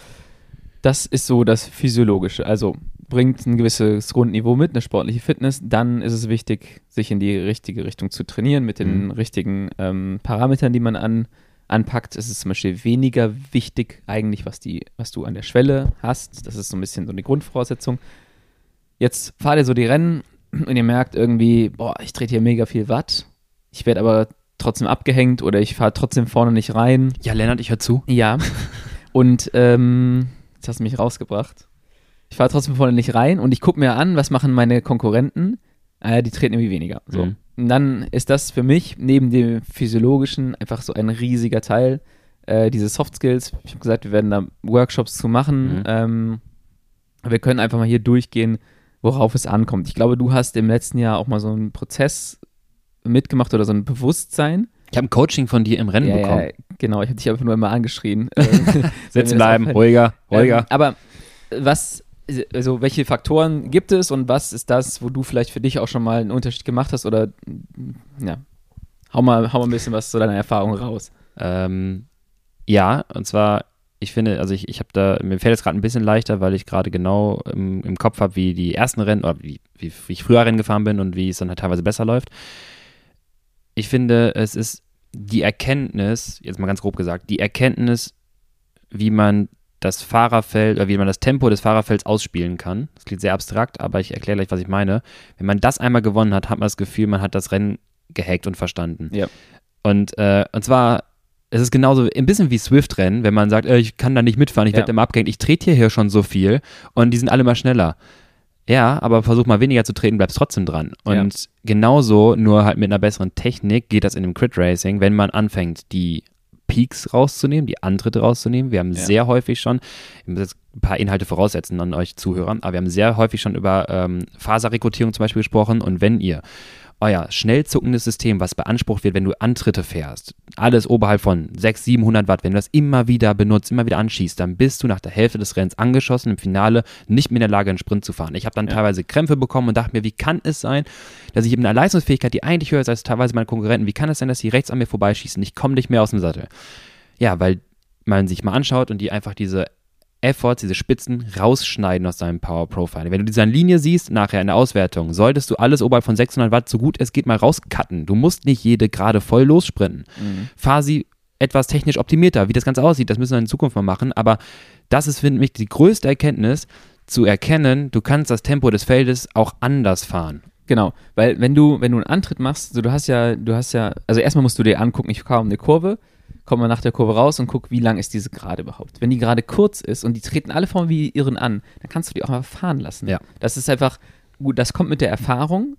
Das ist so das Physiologische. Also bringt ein gewisses Grundniveau mit, eine sportliche Fitness, dann ist es wichtig, sich in die richtige Richtung zu trainieren mit den mhm. richtigen ähm, Parametern, die man an, anpackt. Es ist zum Beispiel weniger wichtig eigentlich, was, die, was du an der Schwelle hast. Das ist so ein bisschen so eine Grundvoraussetzung. Jetzt fahrt ihr so die Rennen und ihr merkt irgendwie, boah, ich trete hier mega viel Watt. Ich werde aber trotzdem abgehängt oder ich fahre trotzdem vorne nicht rein. Ja, Lennart, ich höre zu. Ja. Und ähm, jetzt hast du mich rausgebracht. Ich fahre trotzdem vorne nicht rein und ich gucke mir an, was machen meine Konkurrenten. Äh, die treten irgendwie weniger. So. Mhm. Und dann ist das für mich neben dem physiologischen einfach so ein riesiger Teil. Äh, diese Soft Skills, ich habe gesagt, wir werden da Workshops zu machen. Mhm. Ähm, wir können einfach mal hier durchgehen, worauf es ankommt. Ich glaube, du hast im letzten Jahr auch mal so einen Prozess mitgemacht oder so ein Bewusstsein. Ich habe ein Coaching von dir im Rennen ja, bekommen. Ja, genau, ich habe dich einfach nur immer angeschrien. Sitzen bleiben, ruhiger, ruhiger. Ähm, aber was also welche Faktoren gibt es und was ist das, wo du vielleicht für dich auch schon mal einen Unterschied gemacht hast oder ja, hau mal, hau mal ein bisschen was zu deiner Erfahrung raus. Ähm, ja, und zwar, ich finde, also ich, ich habe da, mir fällt es gerade ein bisschen leichter, weil ich gerade genau im, im Kopf habe, wie die ersten Rennen oder wie, wie, wie ich früher Rennen gefahren bin und wie es dann halt teilweise besser läuft. Ich finde, es ist die Erkenntnis, jetzt mal ganz grob gesagt, die Erkenntnis, wie man das Fahrerfeld oder wie man das Tempo des Fahrerfelds ausspielen kann. Das klingt sehr abstrakt, aber ich erkläre gleich, was ich meine. Wenn man das einmal gewonnen hat, hat man das Gefühl, man hat das Rennen gehackt und verstanden. Ja. Und, äh, und zwar, es ist genauso ein bisschen wie Swift-Rennen, wenn man sagt, äh, ich kann da nicht mitfahren, ich ja. werde immer abgehängt, ich trete hier schon so viel und die sind alle mal schneller. Ja, aber versuch mal weniger zu treten, bleibst trotzdem dran. Und ja. genauso, nur halt mit einer besseren Technik, geht das in dem Crit Racing, wenn man anfängt, die Peaks rauszunehmen, die Antritte rauszunehmen. Wir haben ja. sehr häufig schon, ich muss jetzt ein paar Inhalte voraussetzen an euch Zuhörern, aber wir haben sehr häufig schon über ähm, Faserrekrutierung zum Beispiel gesprochen und wenn ihr euer schnell zuckendes System, was beansprucht wird, wenn du Antritte fährst, alles oberhalb von 600, 700 Watt, wenn du das immer wieder benutzt, immer wieder anschießt, dann bist du nach der Hälfte des Rennens angeschossen, im Finale nicht mehr in der Lage, einen Sprint zu fahren. Ich habe dann ja. teilweise Krämpfe bekommen und dachte mir, wie kann es sein, dass ich mit einer Leistungsfähigkeit, die eigentlich höher ist als teilweise meine Konkurrenten, wie kann es sein, dass sie rechts an mir vorbeischießen? Ich komme nicht mehr aus dem Sattel. Ja, weil man sich mal anschaut und die einfach diese Efforts, diese Spitzen rausschneiden aus deinem Power Profiling. Wenn du diese Linie siehst, nachher in der Auswertung, solltest du alles oberhalb von 600 Watt so gut es geht mal rauscutten. Du musst nicht jede gerade voll lossprinten. Mhm. Fahr sie etwas technisch optimierter. Wie das Ganze aussieht, das müssen wir in Zukunft mal machen. Aber das ist, finde ich, die größte Erkenntnis, zu erkennen, du kannst das Tempo des Feldes auch anders fahren. Genau, weil wenn du, wenn du einen Antritt machst, so du hast ja, du hast ja, also erstmal musst du dir angucken, ich fahre um eine Kurve, komme mal nach der Kurve raus und guck, wie lang ist diese Gerade überhaupt. Wenn die gerade kurz ist und die treten alle vorne wie Irren an, dann kannst du die auch mal fahren lassen. Ja. Das ist einfach, gut, das kommt mit der Erfahrung.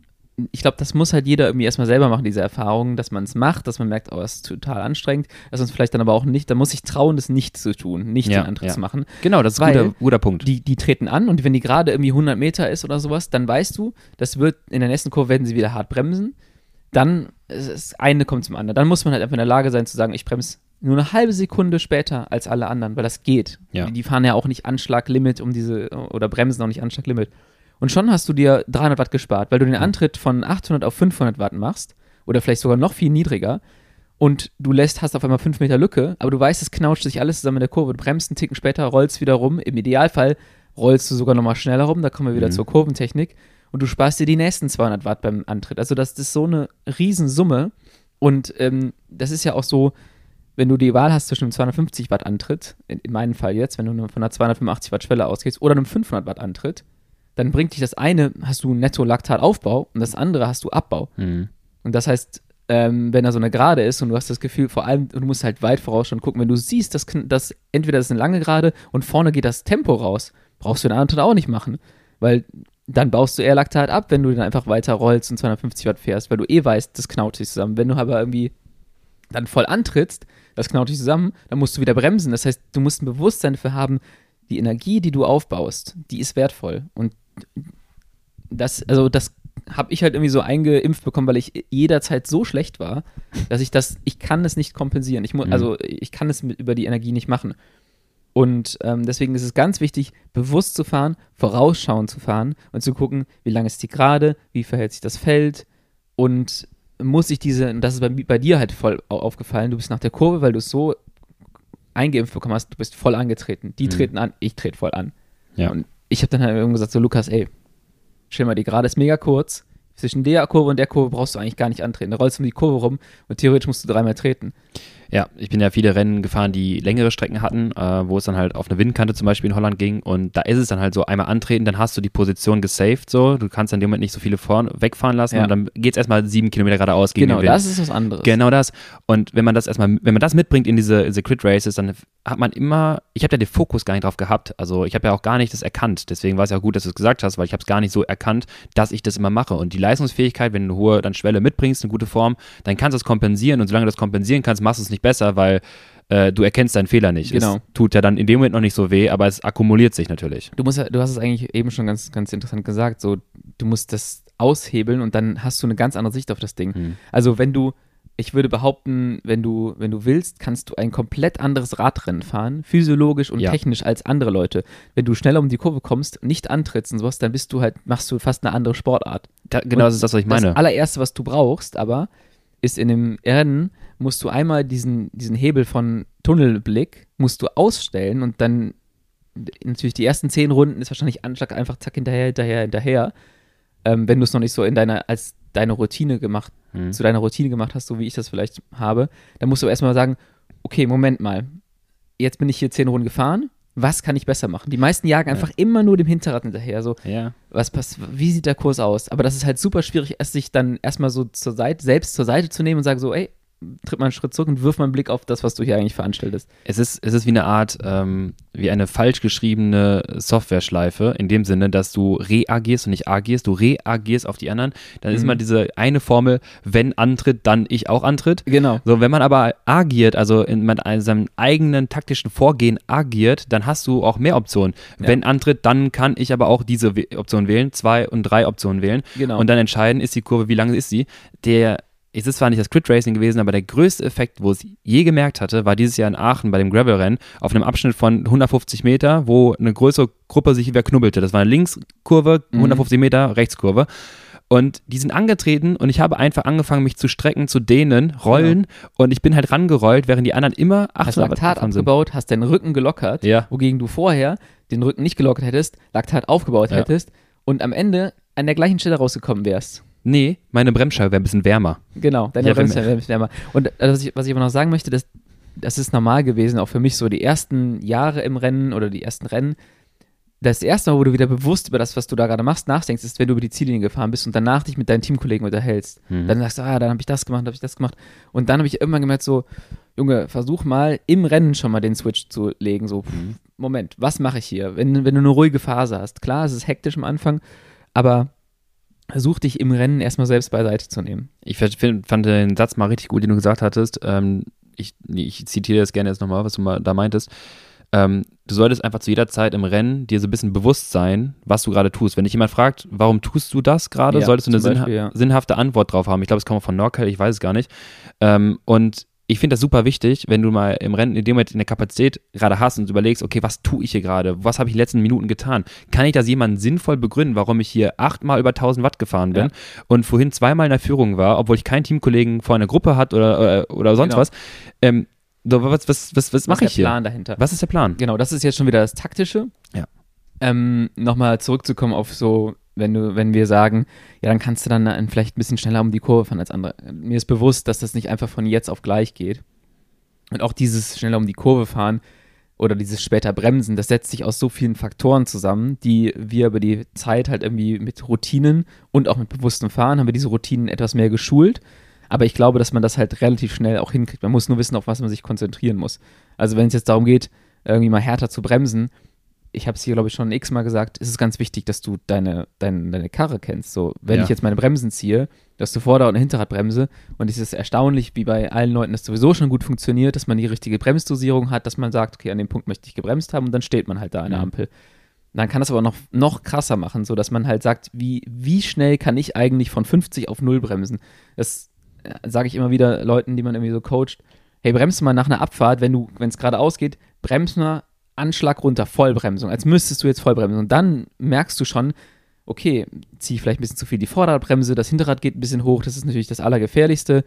Ich glaube, das muss halt jeder irgendwie erstmal selber machen, diese Erfahrung, dass man es macht, dass man merkt, oh, es ist total anstrengend, dass man es vielleicht dann aber auch nicht, da muss ich trauen, das nicht zu tun, nicht ja, den Antritt ja. zu machen. Genau, das ist ein guter, guter Punkt. Die, die treten an und wenn die gerade irgendwie 100 Meter ist oder sowas, dann weißt du, das wird, in der nächsten Kurve werden sie wieder hart bremsen. Dann, das eine kommt zum anderen. Dann muss man halt einfach in der Lage sein zu sagen, ich bremse nur eine halbe Sekunde später als alle anderen, weil das geht. Ja. Die fahren ja auch nicht Anschlaglimit um diese, oder bremsen auch nicht Anschlaglimit. Und schon hast du dir 300 Watt gespart, weil du den Antritt von 800 auf 500 Watt machst oder vielleicht sogar noch viel niedriger und du lässt, hast auf einmal 5 Meter Lücke, aber du weißt, es knauscht sich alles zusammen in der Kurve, du bremst einen Ticken später, rollst wieder rum. Im Idealfall rollst du sogar nochmal schneller rum, da kommen wir wieder mhm. zur Kurventechnik und du sparst dir die nächsten 200 Watt beim Antritt. Also das, ist so eine Riesensumme und ähm, das ist ja auch so, wenn du die Wahl hast zwischen einem 250 Watt Antritt, in, in meinem Fall jetzt, wenn du von einer 285 Watt Schwelle ausgehst, oder einem 500 Watt Antritt, dann bringt dich das eine, hast du Netto-Laktat-Aufbau und das andere hast du Abbau. Mhm. Und das heißt, ähm, wenn da so eine Gerade ist und du hast das Gefühl, vor allem, du musst halt weit vorausschauen gucken, wenn du siehst, dass, dass entweder das ist eine lange Gerade und vorne geht das Tempo raus, brauchst du den Antritt auch nicht machen, weil dann baust du eher Laktat ab, wenn du dann einfach weiter rollst und 250 Watt fährst, weil du eh weißt, das knaut sich zusammen. Wenn du aber irgendwie dann voll antrittst, das knaut dich zusammen, dann musst du wieder bremsen. Das heißt, du musst ein Bewusstsein dafür haben, die Energie, die du aufbaust, die ist wertvoll. Und das, also das habe ich halt irgendwie so eingeimpft bekommen, weil ich jederzeit so schlecht war, dass ich das, ich kann es nicht kompensieren. Ich muss, mhm. also ich kann es mit, über die Energie nicht machen. Und ähm, deswegen ist es ganz wichtig, bewusst zu fahren, vorausschauend zu fahren und zu gucken, wie lang ist die Gerade, wie verhält sich das Feld und muss ich diese, und das ist bei, bei dir halt voll aufgefallen, du bist nach der Kurve, weil du es so eingeimpft bekommen hast, du bist voll angetreten. Die mhm. treten an, ich trete voll an. Ja. Und ich habe dann halt irgendwo gesagt, so Lukas, ey, stell mal, die Gerade ist mega kurz. Zwischen der Kurve und der Kurve brauchst du eigentlich gar nicht antreten. Da rollst du um die Kurve rum und theoretisch musst du dreimal treten. Ja, ich bin ja viele Rennen gefahren, die längere Strecken hatten, äh, wo es dann halt auf eine Windkante zum Beispiel in Holland ging. Und da ist es dann halt so, einmal antreten, dann hast du die Position gesaved so, du kannst dann in dem Moment nicht so viele vorn wegfahren lassen ja. und dann geht es erstmal sieben Kilometer geradeaus gegen genau, den Wind. Genau, das ist was anderes. Genau das. Und wenn man das erstmal, wenn man das mitbringt in diese, diese Crit Races, dann hat man immer, ich habe ja den Fokus gar nicht drauf gehabt, also ich habe ja auch gar nicht das erkannt, deswegen war es ja auch gut, dass du es gesagt hast, weil ich habe es gar nicht so erkannt, dass ich das immer mache. Und die Leistungsfähigkeit, wenn du eine hohe dann Schwelle mitbringst, eine gute Form, dann kannst du es kompensieren. Und solange du das kompensieren kannst, machst du es nicht besser, weil äh, du erkennst deinen Fehler nicht. Genau. Es tut ja dann in dem Moment noch nicht so weh, aber es akkumuliert sich natürlich. Du musst, du hast es eigentlich eben schon ganz, ganz interessant gesagt. So, du musst das aushebeln und dann hast du eine ganz andere Sicht auf das Ding. Hm. Also wenn du, ich würde behaupten, wenn du, wenn du willst, kannst du ein komplett anderes Radrennen fahren, physiologisch und Ja. technisch als andere Leute. Wenn du schneller um die Kurve kommst, nicht antrittst und sowas, dann bist du halt, machst du fast eine andere Sportart. Da, genau, das ist das, was ich meine. Das allererste, was du brauchst, aber ist in dem Rennen, musst du einmal diesen, diesen Hebel von Tunnelblick, musst du ausstellen und dann natürlich die ersten zehn Runden ist wahrscheinlich Anschlag einfach zack hinterher, hinterher, hinterher. Ähm, wenn du es noch nicht so in deiner, als deine Routine gemacht, Hm. zu deiner Routine gemacht hast, so wie ich das vielleicht habe, dann musst du erstmal sagen, okay, Moment mal, jetzt bin ich hier zehn Runden gefahren, was kann ich besser machen? Die meisten jagen Ja. einfach immer nur dem Hinterrad hinterher, so, Ja. was pass wie sieht der Kurs aus? Aber das ist halt super schwierig, es sich dann erstmal so zur Seite, selbst zur Seite zu nehmen und sagen so, ey, tritt mal einen Schritt zurück und wirft mal einen Blick auf das, was du hier eigentlich veranstaltest. Es ist, es ist wie eine Art, ähm, wie eine falsch geschriebene Software-Schleife, in dem Sinne, dass du reagierst und nicht agierst, du reagierst auf die anderen. Dann mhm. ist immer diese eine Formel, wenn antritt, dann ich auch antritt. Genau. So, wenn man aber agiert, also in seinem eigenen taktischen Vorgehen agiert, dann hast du auch mehr Optionen. Ja. Wenn antritt, dann kann ich aber auch diese Option wählen, zwei und drei Optionen wählen. Genau. Und dann entscheiden, ist die Kurve, wie lang ist sie. Der es ist zwar nicht das Crit Racing gewesen, aber der größte Effekt, wo es je gemerkt hatte, war dieses Jahr in Aachen bei dem Gravel-Rennen auf einem Abschnitt von 150 Meter, wo eine größere Gruppe sich wieder knubbelte. Das war eine Linkskurve, 150 mhm. Meter, Rechtskurve. Und die sind angetreten und ich habe einfach angefangen, mich zu strecken, zu dehnen, rollen ja. und ich bin halt rangerollt, während die anderen immer 800 hast Laktat abgebaut, hast deinen Rücken gelockert, ja. wogegen du vorher den Rücken nicht gelockert hättest, Laktat aufgebaut ja. hättest und am Ende an der gleichen Stelle rausgekommen wärst. Nee, meine Bremsscheibe wäre ein bisschen wärmer. Genau, deine ja, Bremsscheibe wäre ein bisschen wärmer. Und also, was, ich, was ich aber noch sagen möchte, das, das ist normal gewesen, auch für mich so die ersten Jahre im Rennen oder die ersten Rennen. Das erste Mal, wo du wieder bewusst über das, was du da gerade machst, nachdenkst, ist, wenn du über die Ziellinie gefahren bist und danach dich mit deinen Teamkollegen unterhältst. Mhm. Dann sagst du, ah, dann habe ich das gemacht, habe ich das gemacht. Und dann habe ich irgendwann gemerkt, so, Junge, versuch mal im Rennen schon mal den Switch zu legen. So, mhm. Moment, was mache ich hier? Wenn, wenn du eine ruhige Phase hast. Klar, es ist hektisch am Anfang, aber versuch dich im Rennen erstmal selbst beiseite zu nehmen. Ich fand den Satz mal richtig gut, den du gesagt hattest. Ähm, ich, ich, zitiere das gerne jetzt nochmal, was du mal da meintest. Ähm, du solltest einfach zu jeder Zeit im Rennen dir so ein bisschen bewusst sein, was du gerade tust. Wenn dich jemand fragt, warum tust du das gerade, ja, solltest du eine Beispiel, sinnha ja. sinnhafte Antwort drauf haben. Ich glaube, es kommt von Norcal, ich weiß es gar nicht. Ähm, und ich finde das super wichtig, wenn du mal im Rennen in dem Moment eine Kapazität gerade hast und überlegst, okay, was tue ich hier gerade? Was habe ich in den letzten Minuten getan? Kann ich das jemandem sinnvoll begründen, warum ich hier achtmal über 1000 Watt gefahren bin ja. und vorhin zweimal in der Führung war, obwohl ich keinen Teamkollegen vor einer Gruppe hat oder, oder, äh, oder sonst genau. was? Ähm, so, was, was, was, was mache ich hier? Was ist der Plan dahinter? Was ist der Plan? Genau, das ist jetzt schon wieder das Taktische. Ja. Ähm, Nochmal zurückzukommen auf so wenn du, wenn wir sagen, ja, dann kannst du dann vielleicht ein bisschen schneller um die Kurve fahren als andere. Mir ist bewusst, dass das nicht einfach von jetzt auf gleich geht. Und auch dieses schneller um die Kurve fahren oder dieses später Bremsen, das setzt sich aus so vielen Faktoren zusammen, die wir über die Zeit halt irgendwie mit Routinen und auch mit bewusstem Fahren haben wir diese Routinen etwas mehr geschult. Aber ich glaube, dass man das halt relativ schnell auch hinkriegt. Man muss nur wissen, auf was man sich konzentrieren muss. Also wenn es jetzt darum geht, irgendwie mal härter zu bremsen, ich habe es hier, glaube ich, schon x-mal gesagt, ist es ganz wichtig, dass du deine, deine, deine Karre kennst. So, wenn ja. ich jetzt meine Bremsen ziehe, dass du Vorder- und Hinterradbremse und es ist erstaunlich, wie bei allen Leuten das sowieso schon gut funktioniert, dass man die richtige Bremsdosierung hat, dass man sagt, okay, an dem Punkt möchte ich gebremst haben und dann steht man halt da an der Ampel. Dann kann das aber noch, noch krasser machen, so dass man halt sagt, wie, wie schnell kann ich eigentlich von 50 auf 0 bremsen? Das äh, sage ich immer wieder Leuten, die man irgendwie so coacht. Hey, bremst mal nach einer Abfahrt, wenn du, wenn es gerade ausgeht, bremst mal Anschlag runter, Vollbremsung, als müsstest du jetzt Vollbremsen. Und dann merkst du schon, okay, ziehe ich vielleicht ein bisschen zu viel die Vorderradbremse, das Hinterrad geht ein bisschen hoch, das ist natürlich das Allergefährlichste.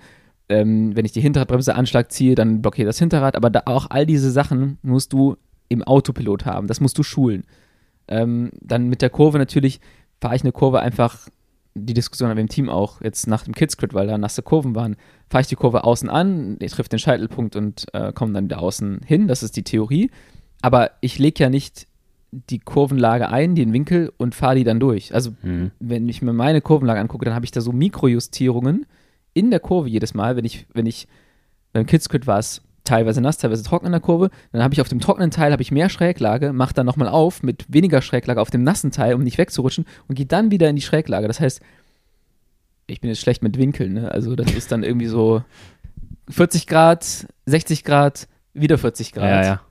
Ähm, wenn ich die Hinterradbremse Anschlag ziehe, dann blockiert das Hinterrad, aber da auch all diese Sachen musst du im Autopilot haben, das musst du schulen. Ähm, dann mit der Kurve natürlich fahre ich eine Kurve einfach, die Diskussion haben wir im Team auch, jetzt nach dem Kidscrit, weil da nasse Kurven waren, fahre ich die Kurve außen an, ich trifft den Scheitelpunkt und äh, komme dann wieder außen hin, das ist die Theorie. Aber ich lege ja nicht die Kurvenlage ein, den Winkel und fahre die dann durch. Also, mhm. wenn ich mir meine Kurvenlage angucke, dann habe ich da so Mikrojustierungen in der Kurve jedes Mal. Wenn ich, wenn ich, beim Kidscrit war es teilweise nass, teilweise trocken in der Kurve, dann habe ich auf dem trockenen Teil habe ich mehr Schräglage, mache dann nochmal auf mit weniger Schräglage auf dem nassen Teil, um nicht wegzurutschen und gehe dann wieder in die Schräglage. Das heißt, ich bin jetzt schlecht mit Winkeln, ne? Also das ist dann irgendwie so 40 Grad, 60 Grad, wieder 40 Grad. Ja, ja.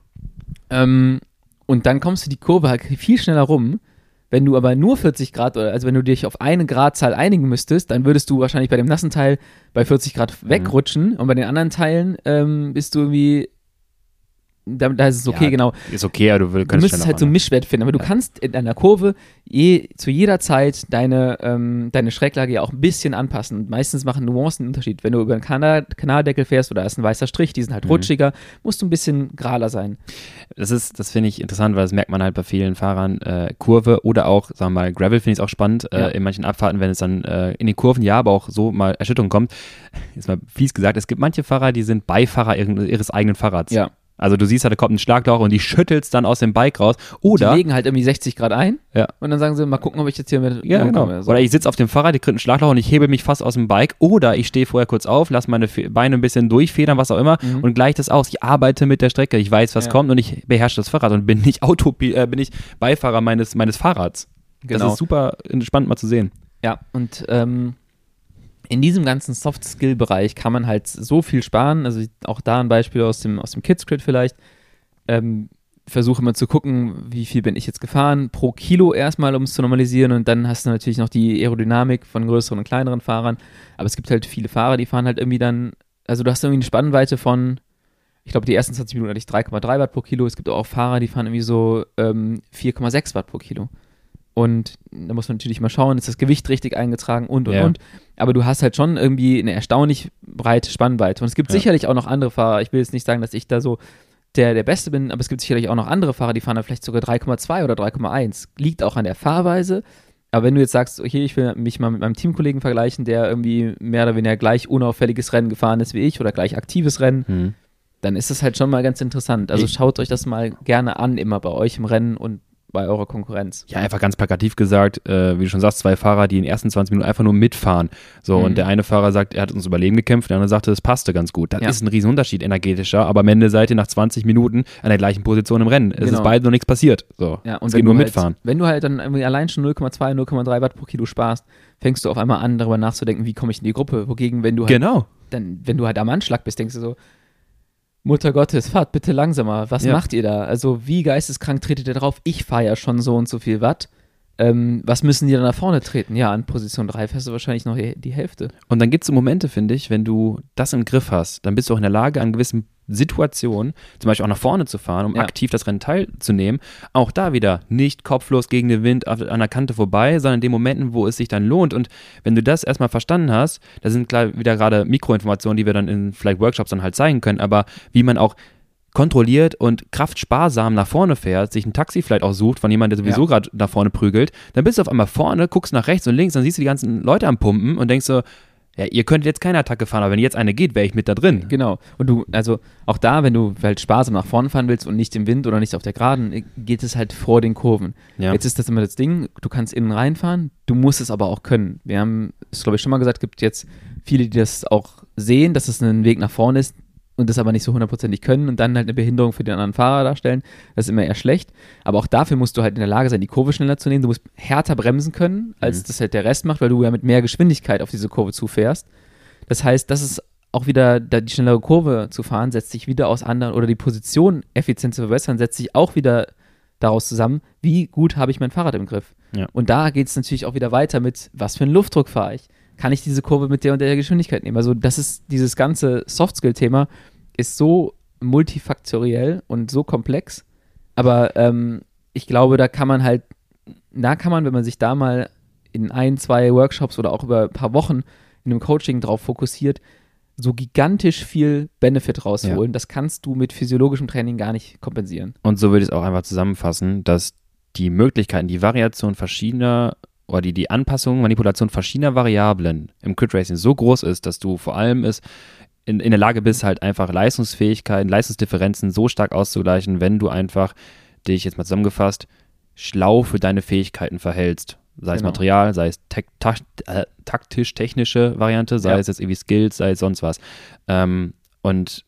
Ähm, und dann kommst du die Kurve halt viel schneller rum. Wenn du aber nur 40 Grad, also wenn du dich auf eine Gradzahl einigen müsstest, dann würdest du wahrscheinlich bei dem nassen Teil bei 40 Grad mhm. wegrutschen mhm. und bei den anderen Teilen ähm, bist du irgendwie da, da, ist es okay, ja, genau. Ist okay, aber du, willst du müsstest halt so einen Mischwert finden. Aber du kannst in einer Kurve je, zu jeder Zeit deine, ähm, deine Schräglage ja auch ein bisschen anpassen. Und meistens machen Nuancen einen Unterschied. Wenn du über einen Kanal, Kanaldeckel fährst oder da ist ein weißer Strich, die sind halt mhm. rutschiger, musst du ein bisschen gerader sein. Das ist, das finde ich interessant, weil das merkt man halt bei vielen Fahrern. Äh, Kurve oder auch, sagen wir mal, Gravel finde ich auch spannend. Äh, ja. In manchen Abfahrten, wenn es dann äh, in den Kurven, ja, aber auch so mal Erschütterung kommt. Ist mal fies gesagt, es gibt manche Fahrer, die sind Beifahrer ihres eigenen Fahrrads. Ja Also du siehst halt, da kommt ein Schlagloch und die schüttelst dann aus dem Bike raus. Oder. Die legen halt irgendwie 60 Grad ein Ja. und dann sagen sie, mal gucken, ob ich jetzt hier mit. Ja, genau. komme. So. Oder ich sitze auf dem Fahrrad, die kriegt einen Schlagloch und ich hebe mich fast aus dem Bike. Oder ich stehe vorher kurz auf, lasse meine Beine ein bisschen durchfedern, was auch immer, Mhm. und gleich das aus. Ich arbeite mit der Strecke. Ich weiß, was Ja. kommt und ich beherrsche das Fahrrad und bin nicht Auto, äh, bin ich Beifahrer meines, meines Fahrrads. Genau. Das ist super spannend mal zu sehen. Ja, und ähm, in diesem ganzen Soft-Skill-Bereich kann man halt so viel sparen. Also auch da ein Beispiel aus dem, aus dem Kids-Crit vielleicht. Ähm, versuche mal zu gucken, wie viel bin ich jetzt gefahren, pro Kilo erstmal, um es zu normalisieren. Und dann hast du natürlich noch die Aerodynamik von größeren und kleineren Fahrern. Aber es gibt halt viele Fahrer, die fahren halt irgendwie dann, also du hast irgendwie eine Spannweite von, ich glaube, die ersten 20 Minuten hatte ich 3,3 Watt pro Kilo. Es gibt auch Fahrer, die fahren irgendwie so ähm, 4,6 Watt pro Kilo. Und da muss man natürlich mal schauen, ist das Gewicht richtig eingetragen und und Ja. und. Aber du hast halt schon irgendwie eine erstaunlich breite Spannweite. Und es gibt Ja. sicherlich auch noch andere Fahrer. Ich will jetzt nicht sagen, dass ich da so der, der Beste bin, aber es gibt sicherlich auch noch andere Fahrer, die fahren da vielleicht sogar 3,2 oder 3,1. Liegt auch an der Fahrweise. Aber wenn du jetzt sagst, okay, ich will mich mal mit meinem Teamkollegen vergleichen, der irgendwie mehr oder weniger gleich unauffälliges Rennen gefahren ist wie ich oder gleich aktives Rennen, Hm. dann ist das halt schon mal ganz interessant. Also Ich- schaut euch das mal gerne an, immer bei euch im Rennen und bei eurer Konkurrenz. Ja, einfach ganz plakativ gesagt, äh, wie du schon sagst, zwei Fahrer, die in den ersten 20 Minuten einfach nur mitfahren. So, Mhm. und der eine Fahrer sagt, er hat uns Überleben gekämpft, der andere sagte, das passte ganz gut. Das Ja. ist ein Riesenunterschied energetischer, aber am Ende seid ihr nach 20 Minuten an der gleichen Position im Rennen. Es Genau. ist beide noch nichts passiert. So, Ja, und es geht nur halt, mitfahren. Wenn du halt dann allein schon 0,2, 0,3 Watt pro Kilo sparst, fängst du auf einmal an, darüber nachzudenken, wie komme ich in die Gruppe. Wogegen, wenn du halt Genau. dann, wenn du halt am Anschlag bist, denkst du so, Mutter Gottes, fahrt bitte langsamer. Was Ja. macht ihr da? Also wie geisteskrank tretet ihr drauf? Ich fahre ja schon so und so viel Watt. Ähm, was müssen die dann nach vorne treten? Ja, an Position 3 fährst du wahrscheinlich noch die, Hälfte. Und dann gibt es so Momente, finde ich, wenn du das im Griff hast, dann bist du auch in der Lage, an gewissen Situationen, zum Beispiel auch nach vorne zu fahren, um Ja. aktiv das Rennen teilzunehmen. Auch da wieder nicht kopflos gegen den Wind an der Kante vorbei, sondern in den Momenten, wo es sich dann lohnt. Und wenn du das erstmal verstanden hast, da sind klar wieder gerade Mikroinformationen, die wir dann in vielleicht Workshops dann halt zeigen können, aber wie man auch kontrolliert und kraftsparsam nach vorne fährt, sich ein Taxi vielleicht auch sucht von jemandem, der sowieso Ja. gerade nach vorne prügelt, dann bist du auf einmal vorne, guckst nach rechts und links, dann siehst du die ganzen Leute am Pumpen und denkst so, ja, ihr könntet jetzt keine Attacke fahren, aber wenn jetzt eine geht, wäre ich mit da drin. Genau. Und du, also auch da, wenn du halt sparsam nach vorne fahren willst und nicht im Wind oder nicht auf der Geraden, äh, geht es halt vor den Kurven. Ja. Jetzt ist das immer das Ding, du kannst innen reinfahren, du musst es aber auch können. Wir haben es, glaube ich, schon mal gesagt, gibt jetzt viele, die das auch sehen, dass es ein Weg nach vorne ist und das aber nicht so hundertprozentig können und dann halt eine Behinderung für den anderen Fahrer darstellen. Das ist immer eher schlecht. Aber auch dafür musst du halt in der Lage sein, die Kurve schneller zu nehmen. Du musst härter bremsen können, als Mhm. das halt der Rest macht, weil du ja mit mehr Geschwindigkeit auf diese Kurve zufährst. Das heißt, das ist auch wieder, da die schnellere Kurve zu fahren, setzt sich wieder aus anderen, oder die Position effizient zu verbessern, setzt sich auch wieder daraus zusammen, wie gut habe ich mein Fahrrad im Griff. Ja. Und da geht es natürlich auch wieder weiter mit, was für einen Luftdruck fahre ich? Kann ich diese Kurve mit der und der Geschwindigkeit nehmen? Also das ist, dieses ganze Soft-Skill-Thema ist so multifaktoriell und so komplex, aber ähm, ich glaube, da kann man halt, da kann man, wenn man sich da mal in ein, zwei Workshops oder auch über ein paar Wochen in einem Coaching drauf fokussiert, so gigantisch viel Benefit rausholen. Das kannst du mit physiologischem Training gar nicht kompensieren. Und so würde ich es auch einfach zusammenfassen, dass die Möglichkeiten, die Variation verschiedener oder die, die Anpassung, Manipulation verschiedener Variablen im Crit Racing so groß ist, dass du vor allem es in, in der Lage bist, halt einfach Leistungsfähigkeiten, Leistungsdifferenzen so stark auszugleichen, wenn du einfach dich jetzt mal zusammengefasst schlau für deine Fähigkeiten verhältst. Sei es Genau. Material, sei es tek- ta äh, taktisch-technische Variante, sei Ja. es jetzt irgendwie Skills, sei es sonst was. Ähm, und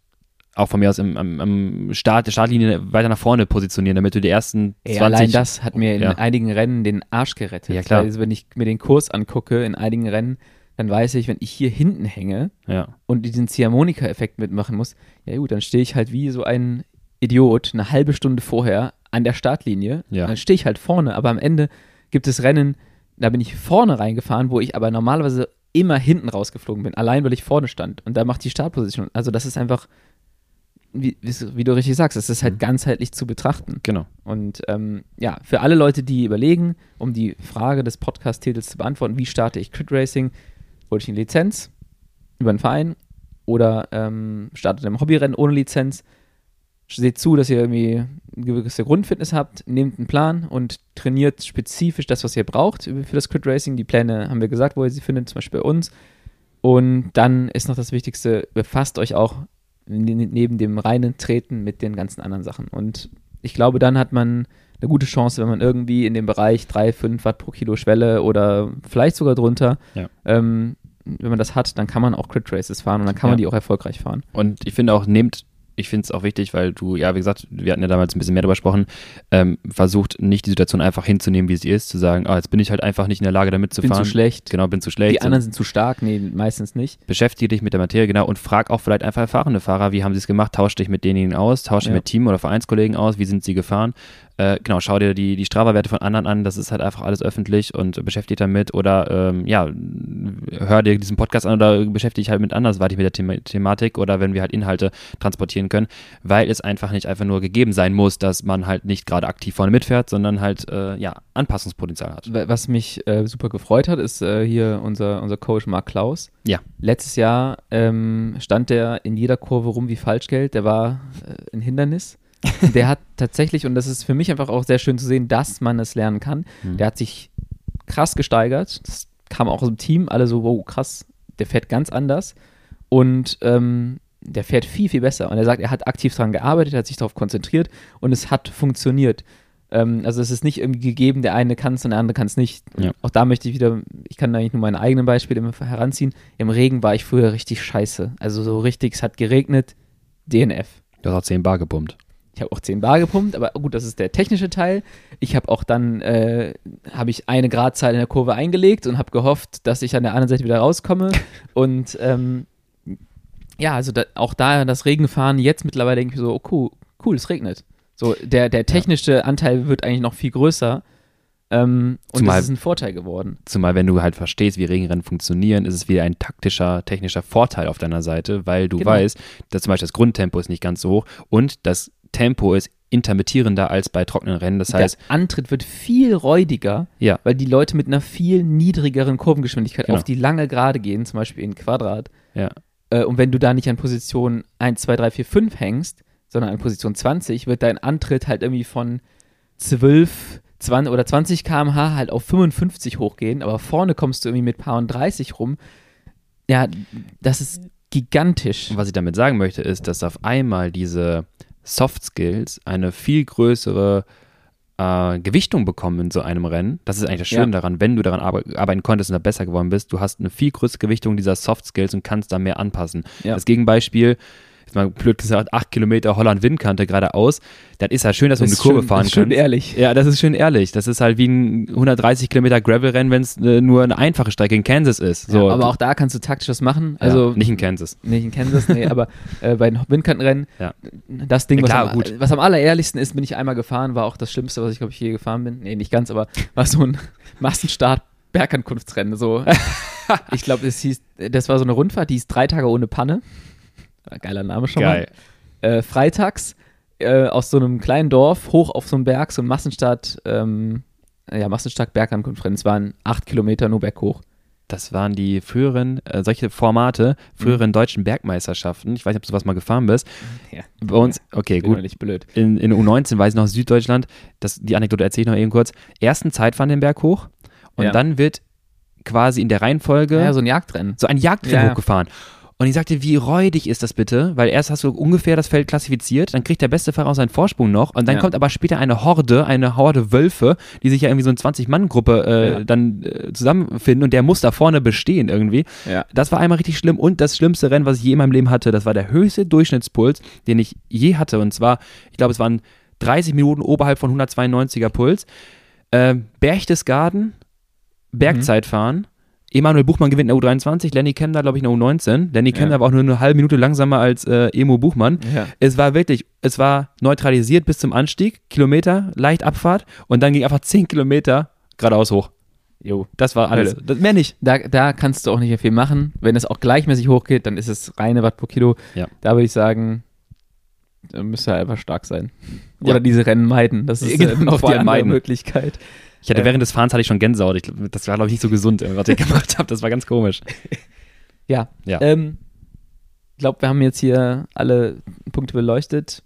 auch von mir aus im, am, am Start, der Startlinie weiter nach vorne positionieren, damit du die ersten Ey, 20 allein das hat mir in Ja. einigen Rennen den Arsch gerettet. Ja, klar. Also wenn ich mir den Kurs angucke in einigen Rennen, dann weiß ich, wenn ich hier hinten hänge Ja, und diesen Ziehharmonika-Effekt mitmachen muss, ja gut, dann stehe ich halt wie so ein Idiot eine halbe Stunde vorher an der Startlinie. Ja. Dann stehe ich halt vorne, aber am Ende gibt es Rennen, da bin ich vorne reingefahren, wo ich aber normalerweise immer hinten rausgeflogen bin, allein weil ich vorne stand. Und da macht die Startposition. Also das ist einfach, wie, wie du richtig sagst, es ist halt Mhm. ganzheitlich zu betrachten. genau. Und ähm, ja, für alle Leute, die überlegen, um die Frage des Podcast-Titels zu beantworten, wie starte ich Crit Racing, hole ich eine Lizenz über einen Verein oder ähm, startet im Hobbyrennen ohne Lizenz. Seht zu, dass ihr irgendwie eine gewisse Grundfitness habt, nehmt einen Plan und trainiert spezifisch das, was ihr braucht für das Crit Racing. Die Pläne haben wir gesagt, wo ihr sie findet, zum Beispiel bei uns. Und dann ist noch das Wichtigste, befasst euch auch neben dem reinen Treten mit den ganzen anderen Sachen. Und ich glaube, dann hat man eine gute Chance, wenn man irgendwie in dem Bereich 3, 5 Watt pro Kilo Schwelle oder vielleicht sogar drunter, Ja. ähm, wenn man das hat, dann kann man auch Crit Races fahren und dann kann man Ja. die auch erfolgreich fahren. Und ich finde auch, nehmt, ich finde es auch wichtig, weil du, ja, wie gesagt, wir hatten ja damals ein bisschen mehr darüber gesprochen, ähm, versucht nicht die Situation einfach hinzunehmen, wie sie ist, zu sagen, ah, jetzt bin ich halt einfach nicht in der Lage, damit zu Bin fahren. zu schlecht. Genau, bin zu schlecht. Die anderen sind zu stark. Nee, meistens nicht. beschäftige dich mit der Materie, genau, und frag auch vielleicht einfach erfahrene Fahrer, wie haben sie es gemacht, tausch dich mit denjenigen aus, tausch dich Ja. mit Team- oder Vereinskollegen aus, wie sind sie gefahren. Äh, genau, schau dir die, die Strava-Werte von anderen an, das ist halt einfach alles öffentlich und beschäftige dich damit oder ähm, ja, hör dir diesen Podcast an oder beschäftige dich halt mit andersweitig mit der Thema Thematik oder wenn wir halt Inhalte transportieren können, weil es einfach nicht einfach nur gegeben sein muss, dass man halt nicht gerade aktiv vorne mitfährt, sondern halt äh, ja, Anpassungspotenzial hat. Wa- Was mich äh, super gefreut hat, ist äh, hier unser, unser Coach Marc Klaus. Ja. Letztes Jahr ähm, stand der in jeder Kurve rum wie Falschgeld. Der war äh, ein Hindernis. der hat tatsächlich, und das ist für mich einfach auch sehr schön zu sehen, dass man es lernen kann, Mhm. der hat sich krass gesteigert. Das kam auch aus dem Team. Alle so, wow, krass, der fährt ganz anders. Und ähm, der fährt viel, viel besser. Und er sagt, er hat aktiv daran gearbeitet, hat sich darauf konzentriert und es hat funktioniert. Ähm, also es ist nicht irgendwie gegeben, der eine kann es und der andere kann es nicht. Ja. Auch da möchte ich wieder, ich kann eigentlich nur meine eigenen Beispiele immer heranziehen. Im Regen war ich früher richtig scheiße. Also so richtig, es hat geregnet, DNF. Du hast auch 10 Bar gepumpt. Ich habe auch 10 Bar gepumpt, aber gut, das ist der technische Teil. Ich habe auch dann, äh, habe ich eine Gradzahl in der Kurve eingelegt und habe gehofft, dass ich an der anderen Seite wieder rauskomme. und ähm, ja, also da, auch da das Regenfahren, jetzt mittlerweile denke ich so, oh cool, cool, es regnet. So, der, der technische Anteil wird eigentlich noch viel größer. Ähm, und Zumal- das ist ein Vorteil geworden. Zumal, wenn du halt verstehst, wie Regenrennen funktionieren, ist es wieder ein taktischer, technischer Vorteil auf deiner Seite, weil du Genau. weißt, dass zum Beispiel das Grundtempo ist nicht ganz so hoch und das Tempo ist intermittierender als bei trockenen Rennen. Das heißt, der Antritt wird viel räudiger, ja, weil die Leute mit einer viel niedrigeren Kurvengeschwindigkeit Genau. auf die lange Gerade gehen, zum Beispiel in Quadrat. ja, Äh, und wenn du da nicht an Position 1, 2, 3, 4, 5 hängst, sondern an Position 20, wird dein Antritt halt irgendwie von 12, 20 oder 20 km/h halt auf 55 hochgehen, aber vorne kommst du irgendwie mit paar und 30 rum. Ja, das ist gigantisch. Und was ich damit sagen möchte, ist, dass auf einmal diese Soft Skills eine viel größere äh, Gewichtung bekommen in so einem Rennen. Das ist eigentlich das Schöne Ja. daran, wenn du daran arbe arbeiten konntest und da besser geworden bist, du hast eine viel größere Gewichtung dieser Soft Skills und kannst da mehr anpassen. Ja. Das Gegenbeispiel, jetzt mal blöd gesagt, 8 Kilometer Holland-Windkante geradeaus, das ist halt schön, dass die ist Kurve schön, fahren ist schön ehrlich. Ja, das ist schön ehrlich. Das ist halt wie ein 130 Kilometer Gravel-Rennen, wenn es äh, nur eine einfache Strecke in Kansas ist. So, ja, aber auch da kannst du taktisch was machen. ja, Also nicht in Kansas. Nicht in Kansas, nee, aber äh, bei den Windkantenrennen, Ja. das Ding, Ja, was, klar, am, gut. was am allerehrlichsten ist, bin ich einmal gefahren, war auch das Schlimmste, was ich, glaube ich, je gefahren bin. Nee, nicht ganz, aber war so ein Massenstart Bergankunftsrennen. So. ich glaube, es hieß, das war so eine Rundfahrt, die hieß drei Tage ohne Panne. Geiler Name schon Geil. mal. Äh, freitags äh, aus so einem kleinen Dorf hoch auf so einen Berg, so ein Massenstart, ähm, ja, Massenstart Bergankunftsrennen. Es waren acht Kilometer nur berghoch. Das waren die früheren, äh, solche Formate, Mhm. früheren deutschen Bergmeisterschaften. Ich weiß nicht, ob du sowas mal gefahren bist. Ja. Bei uns, okay, bin gut. nicht blöd. In, in U19 weiß ich noch Süddeutschland, das, die Anekdote erzähle ich noch eben kurz. Ersten Zeitfahren den Berg hoch und Ja. dann wird quasi in der Reihenfolge Ja, so ein Jagdrennen. so ein Jagdrennen Ja, ja. Und ich sagte, wie räudig ist das bitte? Weil erst hast du ungefähr das Feld klassifiziert, dann kriegt der beste Fahrer auch seinen Vorsprung noch und dann Ja. kommt aber später eine Horde, eine Horde Wölfe, die sich ja irgendwie so eine 20-Mann-Gruppe äh, Ja. dann äh, zusammenfinden und der muss da vorne bestehen irgendwie. Ja. Das war einmal richtig schlimm und das schlimmste Rennen, was ich je in meinem Leben hatte, das war der höchste Durchschnittspuls, den ich je hatte und zwar, ich glaube, es waren 30 Minuten oberhalb von 192er Puls. Äh, Berchtesgaden, Bergzeitfahren. Emanuel Buchmann gewinnt in der U23, Lenny Kemner, glaube ich, in der U19. Lenny Kemner Ja. war auch nur eine halbe Minute langsamer als äh, Emo Buchmann. Ja. Es war wirklich, es war neutralisiert bis zum Anstieg, Kilometer, leicht Abfahrt und dann ging einfach 10 Kilometer geradeaus hoch. Jo. Das war alles. Hölle. Das, mehr nicht. Da, da kannst du auch nicht mehr viel machen. Wenn es auch gleichmäßig hochgeht, dann ist es reine Watt pro Kilo. Ja. Da würde ich sagen, da müsste er einfach stark sein. Ja. Oder diese Rennen meiden. Das ist Genau, äh, noch vor die allem andere meiden. Möglichkeit. Ich hatte Äh. während des Fahrens hatte ich schon Gänsehaut. Ich, das war, glaube ich, nicht so gesund, was ich gemacht habe. Das war ganz komisch. Ja. Ja. Ähm, ich glaube, wir haben jetzt hier alle Punkte beleuchtet.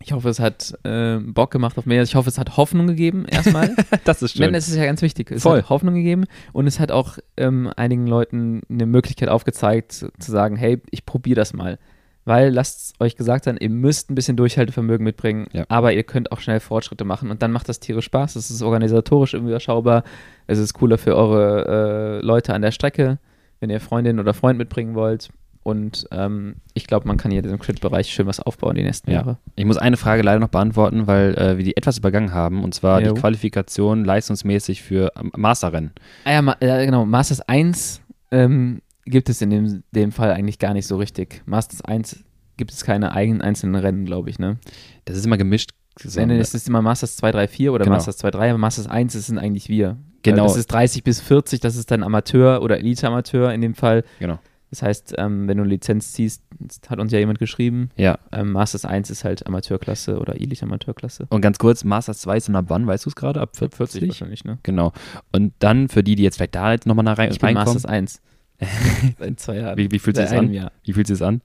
Ich hoffe, es hat äh, Bock gemacht auf mehr. Ich hoffe, es hat Hoffnung gegeben, erstmal. Das ist Denn es ist ja ganz wichtig. Es Voll. hat Hoffnung gegeben und es hat auch ähm, einigen Leuten eine Möglichkeit aufgezeigt, zu sagen, hey, ich probiere das mal. Weil lasst euch gesagt sein, ihr müsst ein bisschen Durchhaltevermögen mitbringen, Ja. aber ihr könnt auch schnell Fortschritte machen und dann macht das Tiere Spaß. Es ist organisatorisch irgendwie überschaubar. Es ist cooler für eure äh, Leute an der Strecke, wenn ihr Freundin oder Freund mitbringen wollt. Und ähm, ich glaube, man kann hier in diesem Crit-Bereich schön was aufbauen die nächsten Ja. Jahre. Ich muss eine Frage leider noch beantworten, weil äh, wir die etwas übergangen haben, und zwar Jo. die Qualifikation leistungsmäßig für ähm, Masterrennen. Ah ja, ma ja genau. Masters 1 ähm, gibt es in dem, dem Fall eigentlich gar nicht so richtig. Masters 1 gibt es keine eigenen einzelnen Rennen, glaube ich, ne? Das ist immer gemischt. So, Wenn ist es immer Masters 2, 3, 4 oder Genau. Masters 2, 3, aber Masters 1 das sind eigentlich wir. Genau. Äh, Das ist 30 bis 40, das ist dann Amateur oder Elite-Amateur in dem Fall. Genau. Das heißt, ähm, wenn du eine Lizenz ziehst, hat uns ja jemand geschrieben, Ja. ähm, Masters 1 ist halt Amateurklasse oder Elite-Amateurklasse. Und ganz kurz, Masters 2 ist dann ab wann, weißt du es gerade? Ab 40? wahrscheinlich, ne? Genau. Und dann für die, die jetzt vielleicht da jetzt nochmal rein, Ich bin reinkommen, Masters 1. Seit zwei Jahren. wie, wie fühlt sich das an? Jahr. Wie fühlt sich das an?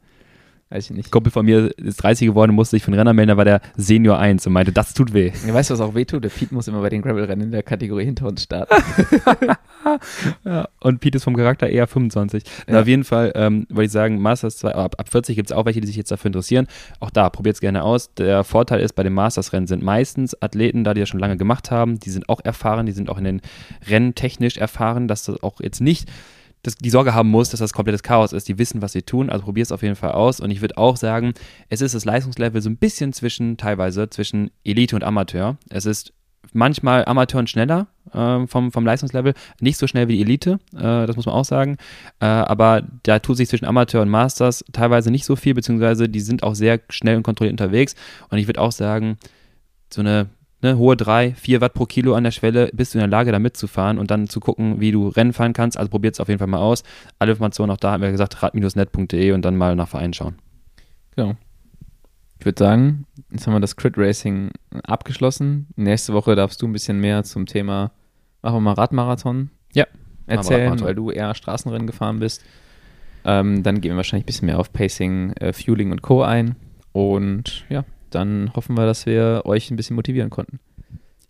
Weiß ich nicht. Ein Kumpel von mir ist 30 geworden, musste sich für den Renner melden, da war der Senior 1 und meinte, das tut weh. Ja, weißt du, was auch wehtut? Der Pete muss immer bei den Gravel-Rennen in der Kategorie hinter uns starten. Ja, und Pete ist vom Charakter eher 25. Na, Ja. auf jeden Fall ähm, wollte ich sagen, Masters 2, ab, ab 40 gibt es auch welche, die sich jetzt dafür interessieren. Auch da, probiert es gerne aus. Der Vorteil ist, bei den Masters-Rennen sind meistens Athleten, da die das schon lange gemacht haben, die sind auch erfahren, die sind auch in den Rennen technisch erfahren, dass das auch jetzt nicht dass die Sorge haben muss, dass das komplettes Chaos ist. Die wissen, was sie tun, also probier es auf jeden Fall aus. Und ich würde auch sagen, es ist das Leistungslevel so ein bisschen zwischen, teilweise, zwischen Elite und Amateur. Es ist manchmal Amateur und schneller ähm, vom, vom Leistungslevel, nicht so schnell wie die Elite, äh, das muss man auch sagen. Äh, aber da tut sich zwischen Amateur und Masters teilweise nicht so viel, beziehungsweise die sind auch sehr schnell und kontrolliert unterwegs. Und ich würde auch sagen, so eine ne, hohe 3, 4 Watt pro Kilo an der Schwelle, bist du in der Lage, da mitzufahren und dann zu gucken, wie du Rennen fahren kannst. Also probiert es auf jeden Fall mal aus. Alle Informationen auch da, haben wir gesagt, rad-net.de und dann mal nach Vereinen schauen. Genau. Ich würde sagen, jetzt haben wir das Crit Racing abgeschlossen. Nächste Woche darfst du ein bisschen mehr zum Thema, machen wir mal Radmarathon Ja, erzählen, Radmarathon. weil du eher Straßenrennen gefahren bist. Ähm, dann gehen wir wahrscheinlich ein bisschen mehr auf Pacing, äh, Fueling und Co. ein. Und ja, dann hoffen wir, dass wir euch ein bisschen motivieren konnten.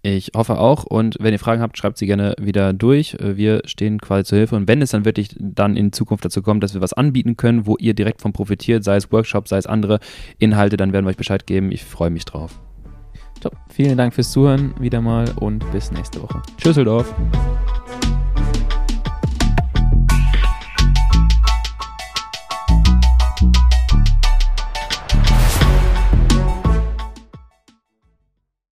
Ich hoffe auch und wenn ihr Fragen habt, schreibt sie gerne wieder durch. Äh, Wir stehen quasi zur Hilfe und wenn es dann wirklich dann in Zukunft dazu kommt, dass wir was anbieten können, wo ihr direkt von profitiert, sei es Workshops, sei es andere Inhalte, dann werden wir euch Bescheid geben. Ich freue mich drauf. Top. Vielen Dank fürs Zuhören wieder mal und bis nächste Woche. Tschüsseldorf.